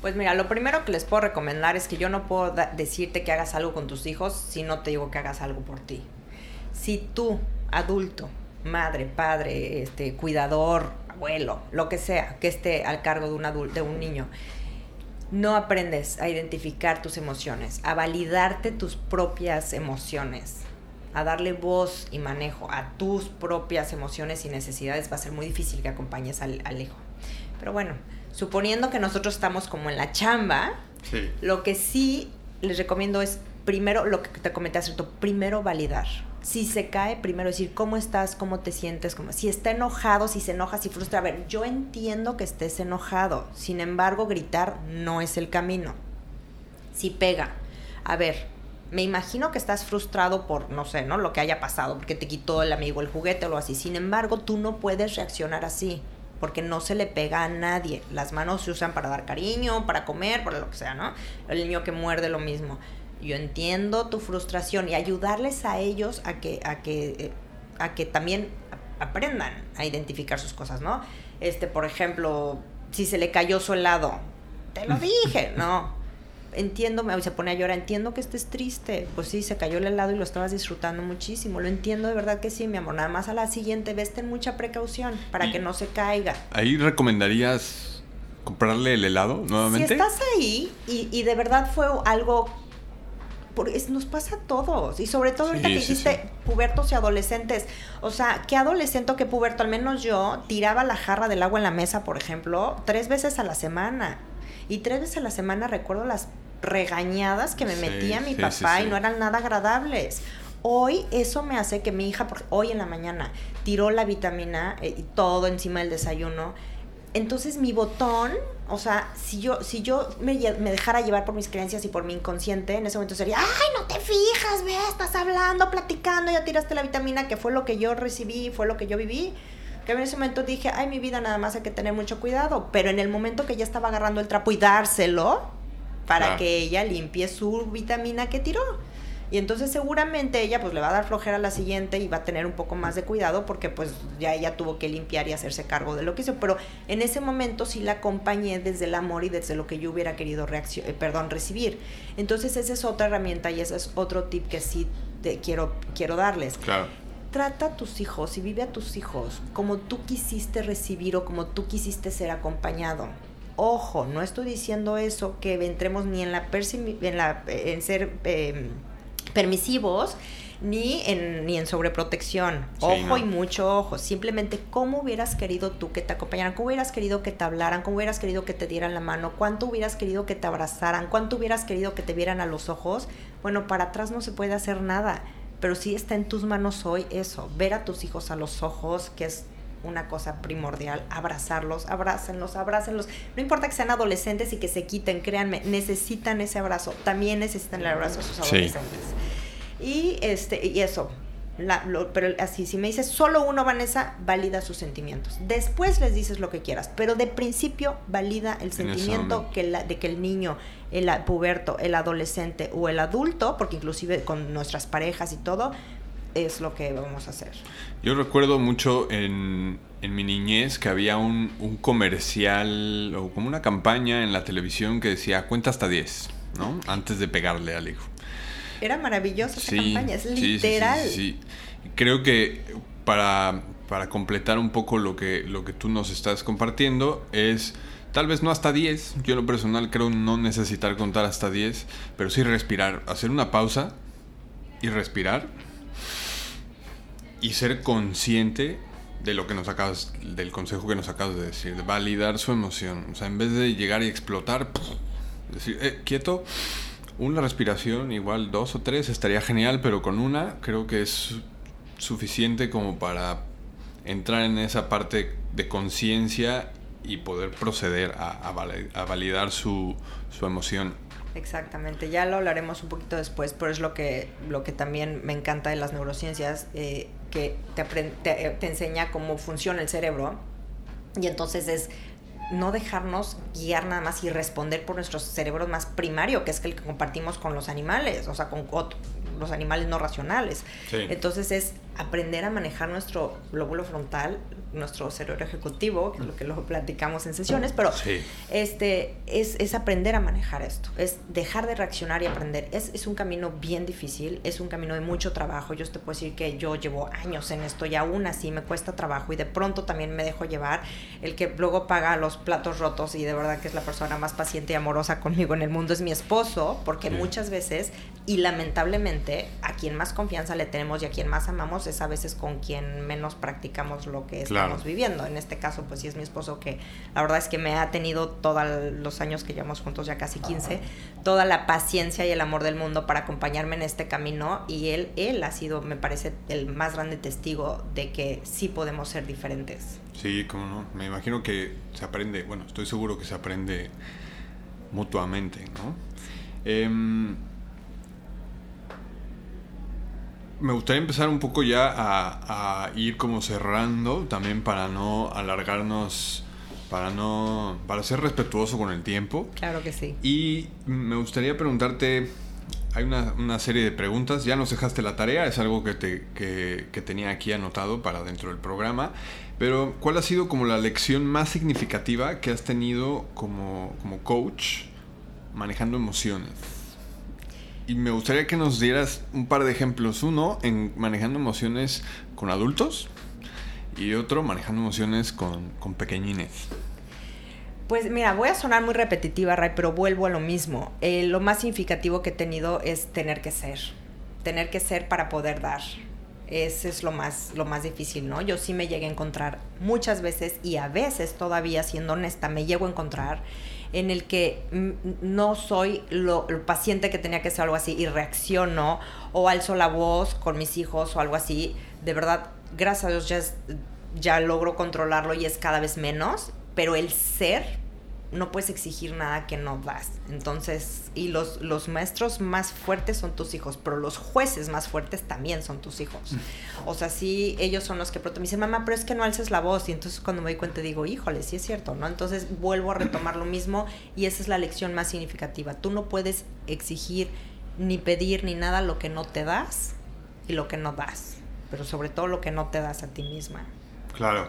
Pues mira, lo primero que les puedo recomendar es que yo no puedo decirte que hagas algo con tus hijos si no te digo que hagas algo por ti. Si tú, adulto, madre, padre, este, cuidador, abuelo, lo que sea, que esté al cargo de un adulto, de un niño, no aprendes a identificar tus emociones, a validarte tus propias emociones, a darle voz y manejo a tus propias emociones y necesidades, va a ser muy difícil que acompañes al, al hijo. Pero bueno, suponiendo que nosotros estamos como en la chamba, Sí. lo que sí les recomiendo es primero, lo que te comenté hace rato, primero validar. Si se cae, primero decir cómo estás, cómo te sientes, cómo, si está enojado, si se enoja, si frustra. A ver, yo entiendo que estés enojado, sin embargo, gritar no es el camino. Si pega, a ver, me imagino que estás frustrado por, no sé, ¿no? Lo que haya pasado, porque te quitó el amigo el juguete o algo así. Sin embargo, tú no puedes reaccionar así, porque no se le pega a nadie. Las manos se usan para dar cariño, para comer, para lo que sea, ¿no? El niño que muerde lo mismo. Yo entiendo tu frustración y ayudarles a ellos a que, a que, eh, a que también aprendan a identificar sus cosas, ¿no? Este, por ejemplo, si se le cayó su helado, te lo dije, ¿no? Entiendo, me se pone a llorar, entiendo que estés triste. Pues sí, se cayó el helado y lo estabas disfrutando muchísimo. Lo entiendo de verdad que sí, mi amor. Nada más a la siguiente vez ten mucha precaución para Y- que no se caiga. ¿Ahí recomendarías comprarle el helado nuevamente? Si estás ahí y, y de verdad fue algo. por- es- nos pasa a todos. Y sobre todo ahorita Sí, que sí, sí. pubertos y adolescentes. O sea, ¿qué adolescente o qué puberto? Al menos yo tiraba la jarra del agua en la mesa, por ejemplo, tres veces a la semana. Y tres veces a la semana recuerdo las regañadas que me Sí, metía mi sí, papá sí, y no eran nada agradables. Hoy eso me hace que mi hija, por- hoy en la mañana, tiró la vitamina eh, y todo encima del desayuno. Entonces mi botón, o sea, si yo, si yo me, me dejara llevar por mis creencias y por mi inconsciente, en ese momento sería, ay, no te fijas, ve, estás hablando, platicando, ya tiraste la vitamina, que fue lo que yo recibí, fue lo que yo viví. Que en ese momento dije, ay, mi vida nada más hay que tener mucho cuidado. Pero en el momento que ya estaba agarrando el trapo y dárselo, para que ella limpie su vitamina que tiró. Y entonces seguramente ella pues le va a dar flojera a la siguiente y va a tener un poco más de cuidado porque pues ya ella tuvo que limpiar y hacerse cargo de lo que hizo. Pero en ese momento sí la acompañé desde el amor y desde lo que yo hubiera querido eh, perdón, recibir. Entonces esa es otra herramienta y ese es otro tip que sí te quiero, quiero darles Claro. trata a tus hijos y vive a tus hijos como tú quisiste recibir o como tú quisiste ser acompañado. Ojo, no estoy diciendo eso que entremos ni en la, en, la en ser eh, permisivos ni en, ni en sobreprotección. Sí, ojo no. y mucho ojo. Simplemente cómo hubieras querido tú que te acompañaran, cómo hubieras querido que te hablaran, cómo hubieras querido que te dieran la mano, cuánto hubieras querido que te abrazaran, cuánto hubieras querido que te vieran a los ojos. Bueno, para atrás no se puede hacer nada, pero sí está en tus manos hoy eso, ver a tus hijos a los ojos, que es una cosa primordial, abrazarlos, abrácenlos, abrácenlos. No importa que sean adolescentes y que se quiten, créanme, necesitan ese abrazo, también necesitan el abrazo de sus Sí. adolescentes. Y este y eso. la- lo- pero así, si me dices solo uno, Vanessa, valida sus sentimientos. Después les dices lo que quieras, pero de principio valida el sentimiento que la- de que el niño, el puberto, el adolescente o el adulto, porque inclusive con nuestras parejas y todo, es lo que vamos a hacer. Yo recuerdo mucho en, en mi niñez que había un, un comercial o como una campaña en la televisión que decía cuenta hasta 10, ¿no? Antes de pegarle al hijo. Era maravillosa esa campaña, es sí, sí, sí, literal. Sí, sí. Creo que para, para completar un poco lo que, lo que tú nos estás compartiendo es tal vez no hasta 10. Yo en lo personal creo no necesitar contar hasta 10, pero sí respirar, hacer una pausa y respirar y ser consciente de lo que nos acabas, del consejo que nos acabas de decir, de validar su emoción. O sea, en vez de llegar y explotar, decir, eh, quieto, una respiración, igual dos o tres, estaría genial, pero con una creo que es su- suficiente como para entrar en esa parte de conciencia y poder proceder a validar su, su emoción. Exactamente, ya lo hablaremos un poquito después, pero es lo que, lo que también me encanta de las neurociencias, eh, que te, te, te enseña cómo funciona el cerebro y entonces es no dejarnos guiar nada más y responder por nuestro cerebro más primario, que es el que compartimos con los animales, o sea, con los animales no racionales. Sí. Entonces es aprender a manejar nuestro lóbulo frontal, nuestro cerebro ejecutivo, que es lo que lo platicamos en sesiones, pero este, es, es, aprender a manejar esto, es dejar de reaccionar y aprender. Es, es, un camino bien difícil, es un camino de mucho trabajo. Yo te puedo decir que yo llevo años en esto y aún así me cuesta trabajo y de pronto también me dejo llevar. El que luego paga los platos rotos y de verdad que es la persona más paciente y amorosa conmigo en el mundo es mi esposo, porque muchas veces y lamentablemente a quien más confianza le tenemos y a quien más amamos es a veces con quien menos practicamos lo que estamos viviendo. En este caso, pues sí es mi esposo que la verdad es que me ha tenido todos los años que llevamos juntos, ya casi 15, toda la paciencia y el amor del mundo para acompañarme en este camino y él, él ha sido, me parece, el más grande testigo de que sí podemos ser diferentes. Sí, cómo no. Me imagino que se aprende, bueno, estoy seguro que se aprende mutuamente, ¿no? Em, me gustaría empezar un poco ya a, ir como cerrando, también para no alargarnos, para no, para ser respetuoso con el tiempo. Claro que sí. Y me gustaría preguntarte, hay una, serie de preguntas, ya nos dejaste la tarea, es algo que, te, que, tenía aquí anotado para dentro del programa, pero ¿cuál ha sido como la lección más significativa que has tenido como, como coach manejando emociones? Y me gustaría que nos dieras un par de ejemplos. Uno, en manejando emociones con adultos y otro, manejando emociones con, con pequeñines. Pues mira, voy a sonar muy repetitiva, Ray, pero vuelvo a lo mismo. Eh, lo más significativo que he tenido es tener que ser. Tener que ser para poder dar. Ese es lo más, lo más difícil, ¿no? Yo sí me llegué a encontrar muchas veces y a veces todavía, siendo honesta, me llego a encontrar en el que no soy lo, paciente que tenía que ser algo así y reacciono o alzo la voz con mis hijos o algo así, de verdad, gracias a Dios ya, ya logro controlarlo y es cada vez menos, pero el ser no puedes exigir nada que no das. Entonces, y los, los maestros más fuertes son tus hijos, pero los jueces más fuertes también son tus hijos. Mm. O sea, sí, ellos son los que pronto me dicen, mamá, pero es que no alces la voz. Y entonces cuando me doy cuenta digo, híjole, sí es cierto, ¿no? Entonces vuelvo a retomar lo mismo y esa es la lección más significativa. Tú no puedes exigir ni pedir ni nada lo que no te das y lo que no das, pero sobre todo lo que no te das a ti misma. Claro.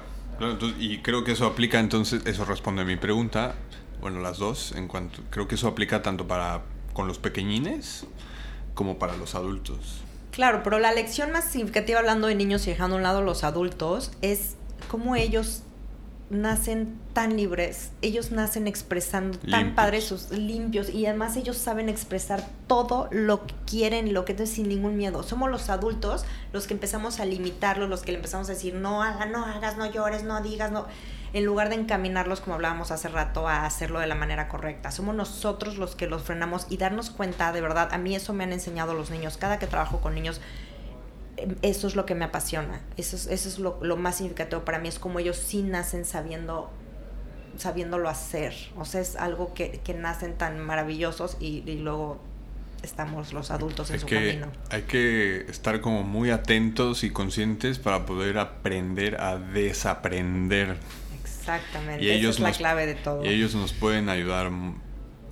Y creo que eso aplica entonces, eso responde a mi pregunta, bueno, las dos, en cuanto creo que eso aplica tanto para con los pequeñines como para los adultos. Claro, pero la lección más significativa hablando de niños y dejando a un lado los adultos es cómo ellos nacen tan libres, ellos nacen expresando tan padres sus limpios y además ellos saben expresar todo lo que quieren, lo que es sin ningún miedo. Somos los adultos los que empezamos a limitarlos, los que le empezamos a decir no hagas, no hagas, no llores, no digas, no en lugar de encaminarlos, como hablábamos hace rato, a hacerlo de la manera correcta. Somos nosotros los que los frenamos y darnos cuenta, de verdad, a mí eso me han enseñado los niños. Cada que trabajo con niños, eso es lo que me apasiona. Eso es, eso es lo, más significativo para mí, es como ellos sí nacen sabiendo sabiéndolo hacer. O sea, es algo que, que nacen tan maravillosos y, luego estamos los adultos en su camino. Hay que estar como muy atentos y conscientes para poder aprender a desaprender. Exactamente, y ellos es la clave de todo. Y ellos nos pueden ayudar,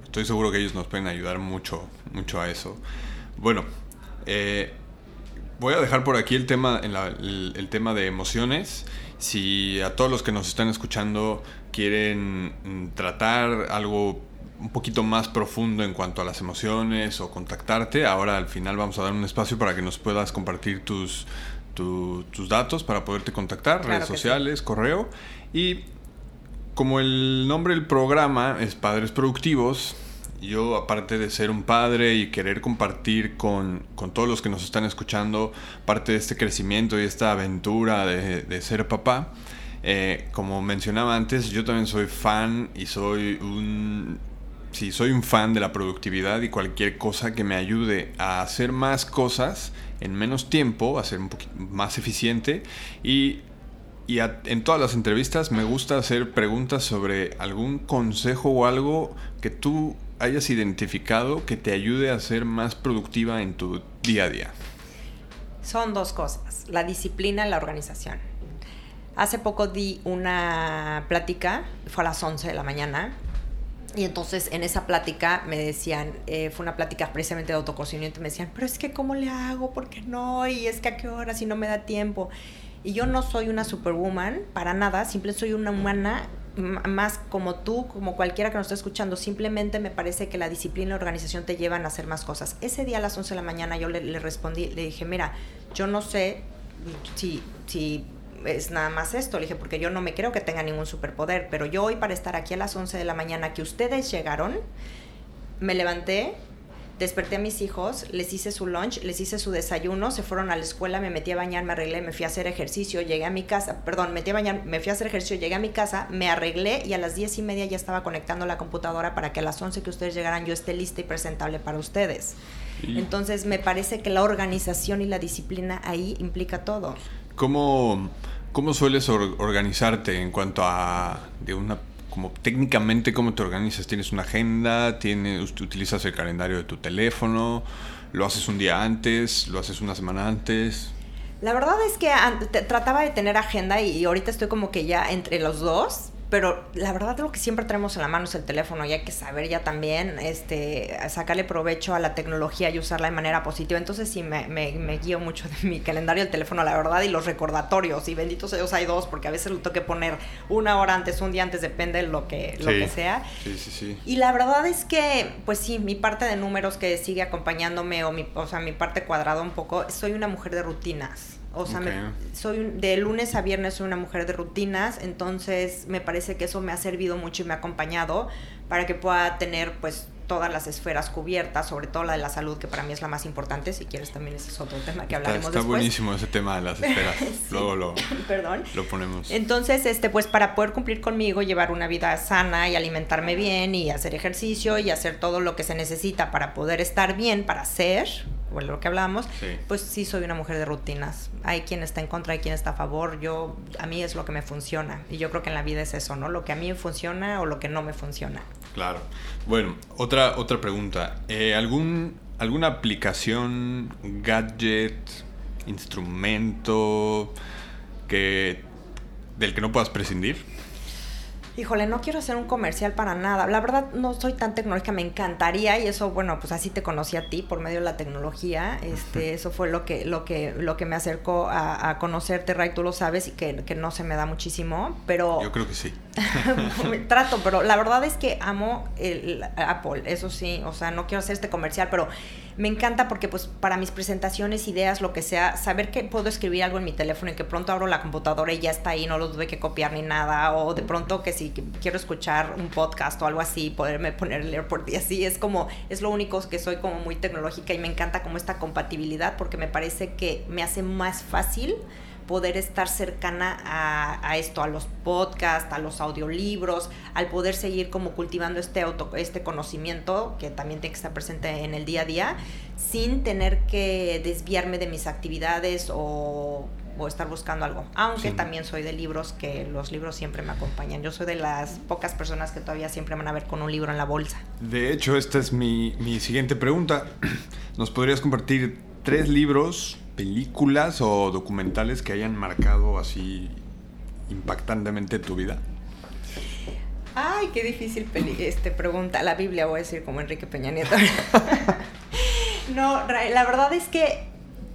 estoy seguro que ellos nos pueden ayudar mucho, mucho a eso. Bueno, eh, voy a dejar por aquí el tema, el, tema de emociones. Si a todos los que nos están escuchando quieren mm, tratar algo un poquito más profundo en cuanto a las emociones o contactarte, ahora al final vamos a dar un espacio para que nos puedas compartir tus, tus datos para poderte contactar, redes sociales, correo. Y como el nombre del programa es Padres Productivos, yo aparte de ser un padre y querer compartir con, todos los que nos están escuchando parte de este crecimiento y esta aventura de, ser papá, eh, como mencionaba antes, yo también soy fan y soy un... Sí, soy un fan de la productividad y cualquier cosa que me ayude a hacer más cosas en menos tiempo, a ser un poquito más eficiente. Y y en todas las entrevistas me gusta hacer preguntas sobre algún consejo o algo que tú hayas identificado que te ayude a ser más productiva en tu día a día. Son dos cosas, la disciplina y la organización. Hace poco di una plática, fue a las 11 de la mañana, Y entonces en esa plática me decían, eh, fue una plática precisamente de autoconocimiento, me decían, pero es que ¿cómo le hago? ¿Por qué no? Y es que a qué hora si no me da tiempo. Y yo no soy una superwoman, para nada, simplemente soy una humana más como tú, como cualquiera que nos esté escuchando, simplemente me parece que la disciplina y la organización te llevan a hacer más cosas. Ese día a las 11 de la mañana yo le, le respondí, le dije, mira, yo no sé si, si es nada más esto. Le dije, porque yo no me creo que tenga ningún superpoder, pero yo hoy para estar aquí a las 11 de la mañana que ustedes llegaron, me levanté, desperté a mis hijos, les hice su lunch, les hice su desayuno, se fueron a la escuela, me metí a bañar, me arreglé, me fui a hacer ejercicio, llegué a mi casa, perdón, metí a bañar, me fui a hacer ejercicio, llegué a mi casa, me arreglé y a las diez y media ya estaba conectando la computadora para que a las 11 que ustedes llegaran yo esté lista y presentable para ustedes. Entonces me parece que la organización y la disciplina ahí implica todo. ¿Cómo, cómo sueles organizarte en cuanto a de una como técnicamente cómo te organizas? ¿Tienes una agenda? ¿Tienes, ¿Utilizas el calendario de tu teléfono? ¿Lo haces un día antes? ¿Lo haces una semana antes? La verdad es que trataba de tener agenda y ahorita estoy como que ya entre los dos, pero la verdad lo que siempre tenemos en la mano es el teléfono y hay que saber ya también este, sacarle provecho a la tecnología y usarla de manera positiva. Entonces sí, me, me, guío mucho de mi calendario del teléfono, la verdad, y los recordatorios. Y benditos Dios hay dos, porque a veces lo tengo que poner una hora antes, un día antes, depende de lo que, lo que sea. Sí, sí, sí. Y la verdad es que, pues sí, mi parte de números que sigue acompañándome, o, mi, o sea, mi parte cuadrada un poco, soy una mujer de rutinas. O sea, soy de lunes a viernes soy una mujer de rutinas, entonces me parece que eso me ha servido mucho y me ha acompañado para que pueda tener pues todas las esferas cubiertas, sobre todo la de la salud, que para mí es la más importante. Si quieres, también ese es otro tema que hablaremos está, está buenísimo ese tema de las esferas. Luego lo, Perdón. lo ponemos. Entonces, este, pues para poder cumplir conmigo, llevar una vida sana y alimentarme bien y hacer ejercicio y hacer todo lo que se necesita para poder estar bien, para ser, o lo que hablábamos, pues sí soy una mujer de rutinas. Hay quien está en contra, hay quien está a favor. Yo, a mí es lo que me funciona. Y yo creo que en la vida es eso, ¿no? Lo que a mí me funciona o lo que no me funciona. Claro. Bueno, otra, otra pregunta. Eh, ¿algún, ¿Alguna aplicación, gadget, instrumento que, del que no puedas prescindir? Híjole, no quiero hacer un comercial para nada. La verdad no soy tan tecnológica, me encantaría y eso, bueno, pues así te conocí a ti por medio de la tecnología. Este, eso fue lo que, lo que, lo que me acercó a, conocerte, Ray, tú lo sabes y que, que, no se me da muchísimo, pero... Yo creo que sí. trato, pero la verdad es que amo el Apple, eso sí, o sea, no quiero hacer este comercial, pero me encanta porque pues para mis presentaciones, ideas, lo que sea, saber que puedo escribir algo en mi teléfono y que pronto abro la computadora y ya está ahí, no lo tuve que copiar ni nada, o de pronto que si quiero escuchar un podcast o algo así, poderme poner el AirPort y así, es como, es lo único que soy como muy tecnológica y me encanta como esta compatibilidad porque me parece que me hace más fácil poder estar cercana a, esto, a los podcasts, a los audiolibros, al poder seguir como cultivando este, auto, este conocimiento que también tiene que estar presente en el día a día, sin tener que desviarme de mis actividades o, estar buscando algo. Aunque también soy de libros, que los libros siempre me acompañan. Yo soy de las pocas personas que todavía siempre van a ver con un libro en la bolsa. De hecho, esta es mi, mi siguiente pregunta. ¿Nos podrías compartir tres libros películas o documentales que hayan marcado así impactantemente tu vida? Ay, qué difícil este, pregunta. La Biblia voy a decir como Enrique Peña Nieto. no, la verdad es que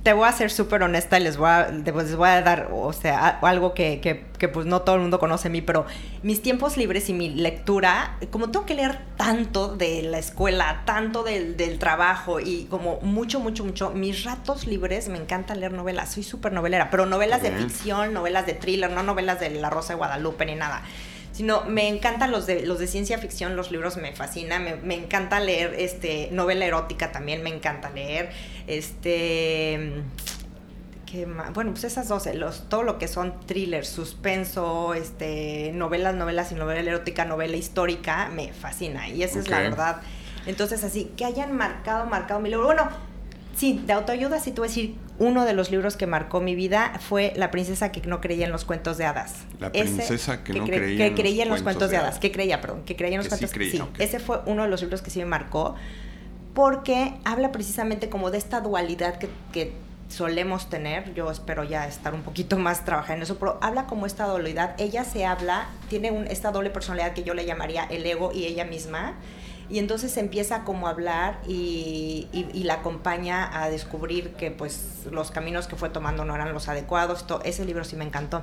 te voy a ser súper honesta y les voy a, les voy a dar, o sea, algo que, que, pues no todo el mundo conoce a mí, pero mis tiempos libres y mi lectura, como tengo que leer tanto de la escuela, tanto del, del trabajo y como mucho, mucho, mucho, mis ratos libres me encanta leer novelas, soy súper novelera, pero novelas de ficción, novelas de thriller, no novelas de La Rosa de Guadalupe ni nada sino me encantan los de, los de ciencia ficción, los libros me fascinan, me, encanta leer este, novela erótica también, me encanta leer, este... bueno, pues esas dos, los, todo lo que son thrillers, suspenso, este, novelas, novelas y novela erótica, novela histórica, me fascina. Y esa es la verdad. Entonces, así, que hayan marcado, marcado mi libro. Bueno, sí, de autoayuda sí te voy a decir uno de los libros que marcó mi vida fue La princesa que no creía en los cuentos de hadas. La princesa que, no creía, en, los cuentos de hadas. Que creía, perdón, que creía en los cuentos de hadas. Sí, ese fue uno de los libros que sí me marcó porque habla precisamente como de esta dualidad que, solemos tener, yo espero ya estar un poquito más trabajando en eso, pero habla como esta dualidad, ella se habla, tiene un, esta doble personalidad que yo le llamaría el ego y ella misma, y entonces empieza como a hablar y, y, la acompaña a descubrir que pues los caminos que fue tomando no eran los adecuados, ese libro sí me encantó.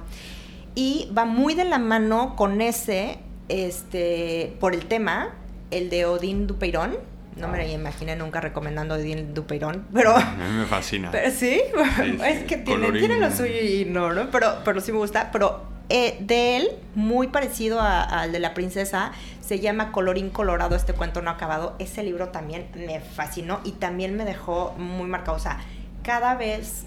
Y va muy de la mano con ese, este, por el tema, el de Odín Dupeirón, no me lo imaginé nunca recomendando Odín Dupeirón, pero... A mí me fascina. Pero sí, es que tiene, tiene, lo suyo y no, ¿no? Pero, pero sí me gusta. Pero eh, de él, muy parecido al de la princesa, se llama Colorín Colorado, este cuento no acabado. Ese libro también me fascinó y también me dejó muy marcado. O sea, cada vez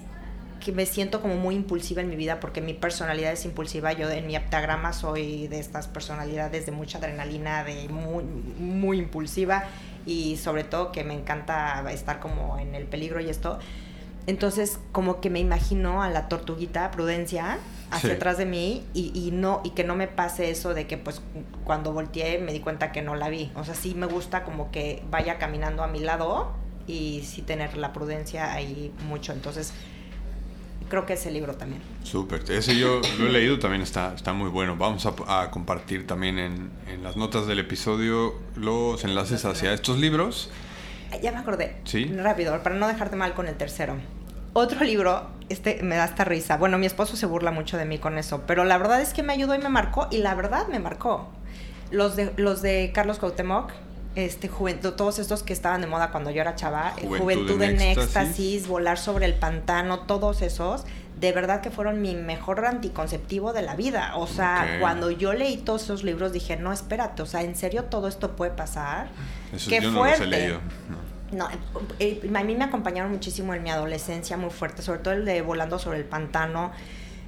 que me siento como muy impulsiva en mi vida porque mi personalidad es impulsiva. Yo en mi aptagrama soy de estas personalidades de mucha adrenalina, de muy, muy impulsiva y sobre todo que me encanta estar como en el peligro y esto. Entonces, como que me imagino a la tortuguita Prudencia hacia atrás de mí y, y, no y que no me pase eso de que pues cuando volteé me di cuenta que no la vi. O sea, sí me gusta como que vaya caminando a mi lado y sí tener la prudencia ahí mucho. Entonces, creo que ese libro también. Súper, ese yo lo he leído, también está, está muy bueno. Vamos a, compartir también en, en, las notas del episodio los enlaces hacia estos libros. Ya me acordé. Sí. Rápido, para no dejarte mal con el tercero. Otro libro, este me da esta risa. Bueno, mi esposo se burla mucho de mí con eso, pero la verdad es que me ayudó y me marcó, y la verdad me marcó. Los de, los de Carlos Cuauhtémoc, este, juventud, todos estos que estaban de moda cuando yo era chava, eh, Juventud, en, éxtasis. Volar sobre el pantano, todos esos, de verdad que fueron mi mejor anticonceptivo de la vida. O sea, cuando yo leí todos esos libros dije, no, espérate, o sea, ¿en serio todo esto puede pasar? Eso Qué yo fuerte. No leído. No. Eh, eh, a mí me acompañaron muchísimo en mi adolescencia, muy fuerte, sobre todo el de Volando sobre el pantano.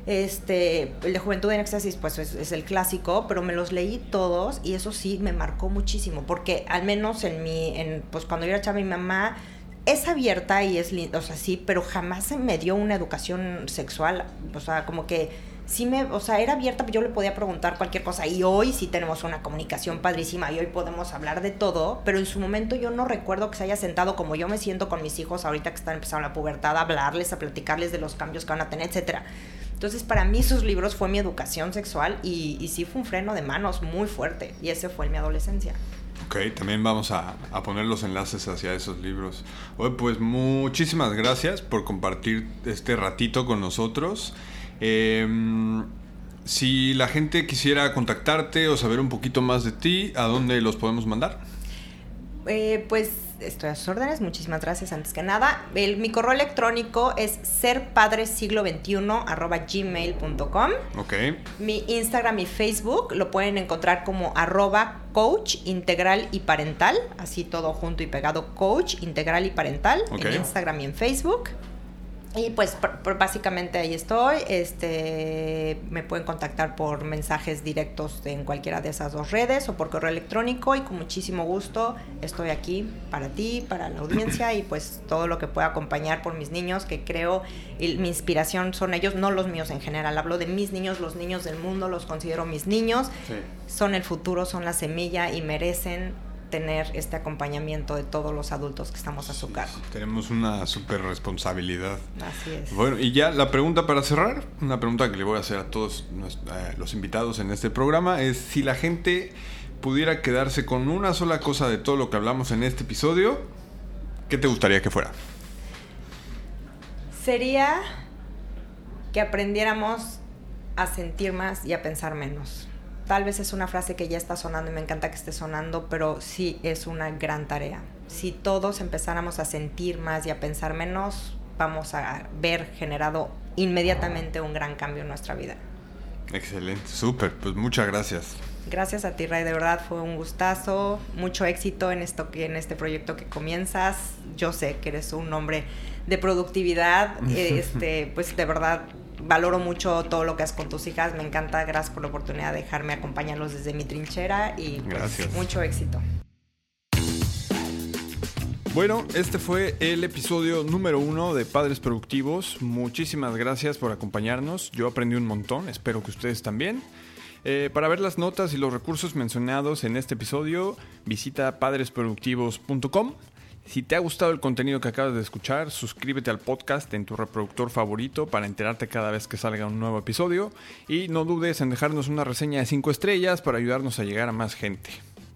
Este, el de Juventud en Éxtasis, pues es, el clásico, pero me los leí todos y eso sí me marcó muchísimo, porque al menos en mi, en, pues cuando yo era chava, mi mamá es abierta y es linda, o sea, sí, pero jamás me dio una educación sexual, o sea, como que sí me, o sea, era abierta, yo le podía preguntar cualquier cosa y hoy sí tenemos una comunicación padrísima y hoy podemos hablar de todo, pero en su momento yo no recuerdo que se haya sentado como yo me siento con mis hijos ahorita que están empezando la pubertad, a hablarles, a platicarles de los cambios que van a tener, etcétera. Entonces, para mí sus libros fue mi educación sexual y, y, sí fue un freno de manos muy fuerte. Y ese fue mi adolescencia. Ok, también vamos a, a poner los enlaces hacia esos libros. Oye, pues muchísimas gracias por compartir este ratito con nosotros. Em, si la gente quisiera contactarte o saber un poquito más de ti, ¿a dónde los podemos mandar? Eh, pues estoy a sus órdenes, muchísimas gracias antes que nada. El, mi correo electrónico es serpadresiglo21 arroba gmail.com. Ok. Mi Instagram y Facebook lo pueden encontrar como arroba coach integral y parental, así todo junto y pegado, coach integral y parental en Instagram y en Facebook. Y pues básicamente ahí estoy. Este, me pueden contactar por mensajes directos en cualquiera de esas dos redes o por correo electrónico y con muchísimo gusto estoy aquí para ti, para la audiencia y pues todo lo que pueda acompañar por mis niños que creo y mi inspiración son ellos, no los míos en general. Hablo de mis niños, los niños del mundo los considero mis niños. Son el futuro, son la semilla y merecen tener este acompañamiento de todos los adultos que estamos a su cargo. Tenemos una súper responsabilidad. Así es. Bueno, y ya la pregunta para cerrar, una pregunta que le voy a hacer a todos eh, los invitados en este programa es si la gente pudiera quedarse con una sola cosa de todo lo que hablamos en este episodio, ¿qué te gustaría que fuera? Sería que aprendiéramos a sentir más y a pensar menos tal vez es una frase que ya está sonando y me encanta que esté sonando, pero sí es una gran tarea. Si todos empezáramos a sentir más y a pensar menos, vamos a ver generado inmediatamente un gran cambio en nuestra vida. Excelente, súper, pues muchas gracias. Gracias a ti, Ray, de verdad fue un gustazo, mucho éxito en esto en este proyecto que comienzas. Yo sé que eres un hombre de productividad, este, pues de verdad valoro mucho todo lo que haces con tus hijas, me encanta, gracias por la oportunidad de dejarme acompañarlos desde mi trinchera y pues, mucho éxito. Bueno, este fue el episodio número uno de Padres Productivos. Muchísimas gracias por acompañarnos. Yo aprendí un montón, espero que ustedes también. Eh, para ver las notas y los recursos mencionados en este episodio, visita padresproductivos.com. Si te ha gustado el contenido que acabas de escuchar, suscríbete al podcast en tu reproductor favorito para enterarte cada vez que salga un nuevo episodio y no dudes en dejarnos una reseña de 5 estrellas para ayudarnos a llegar a más gente.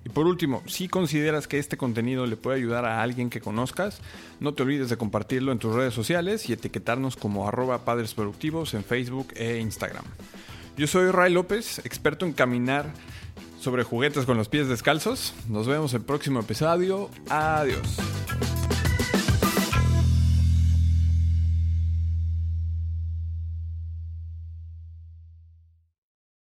Y por último, si consideras que este contenido le puede ayudar a alguien que conozcas, no te olvides de compartirlo en tus redes sociales y etiquetarnos como arroba padres productivos en Facebook e Instagram. Yo soy Ray López, experto en caminar sobre juguetes con los pies descalzos. Nos vemos el próximo episodio. Adiós.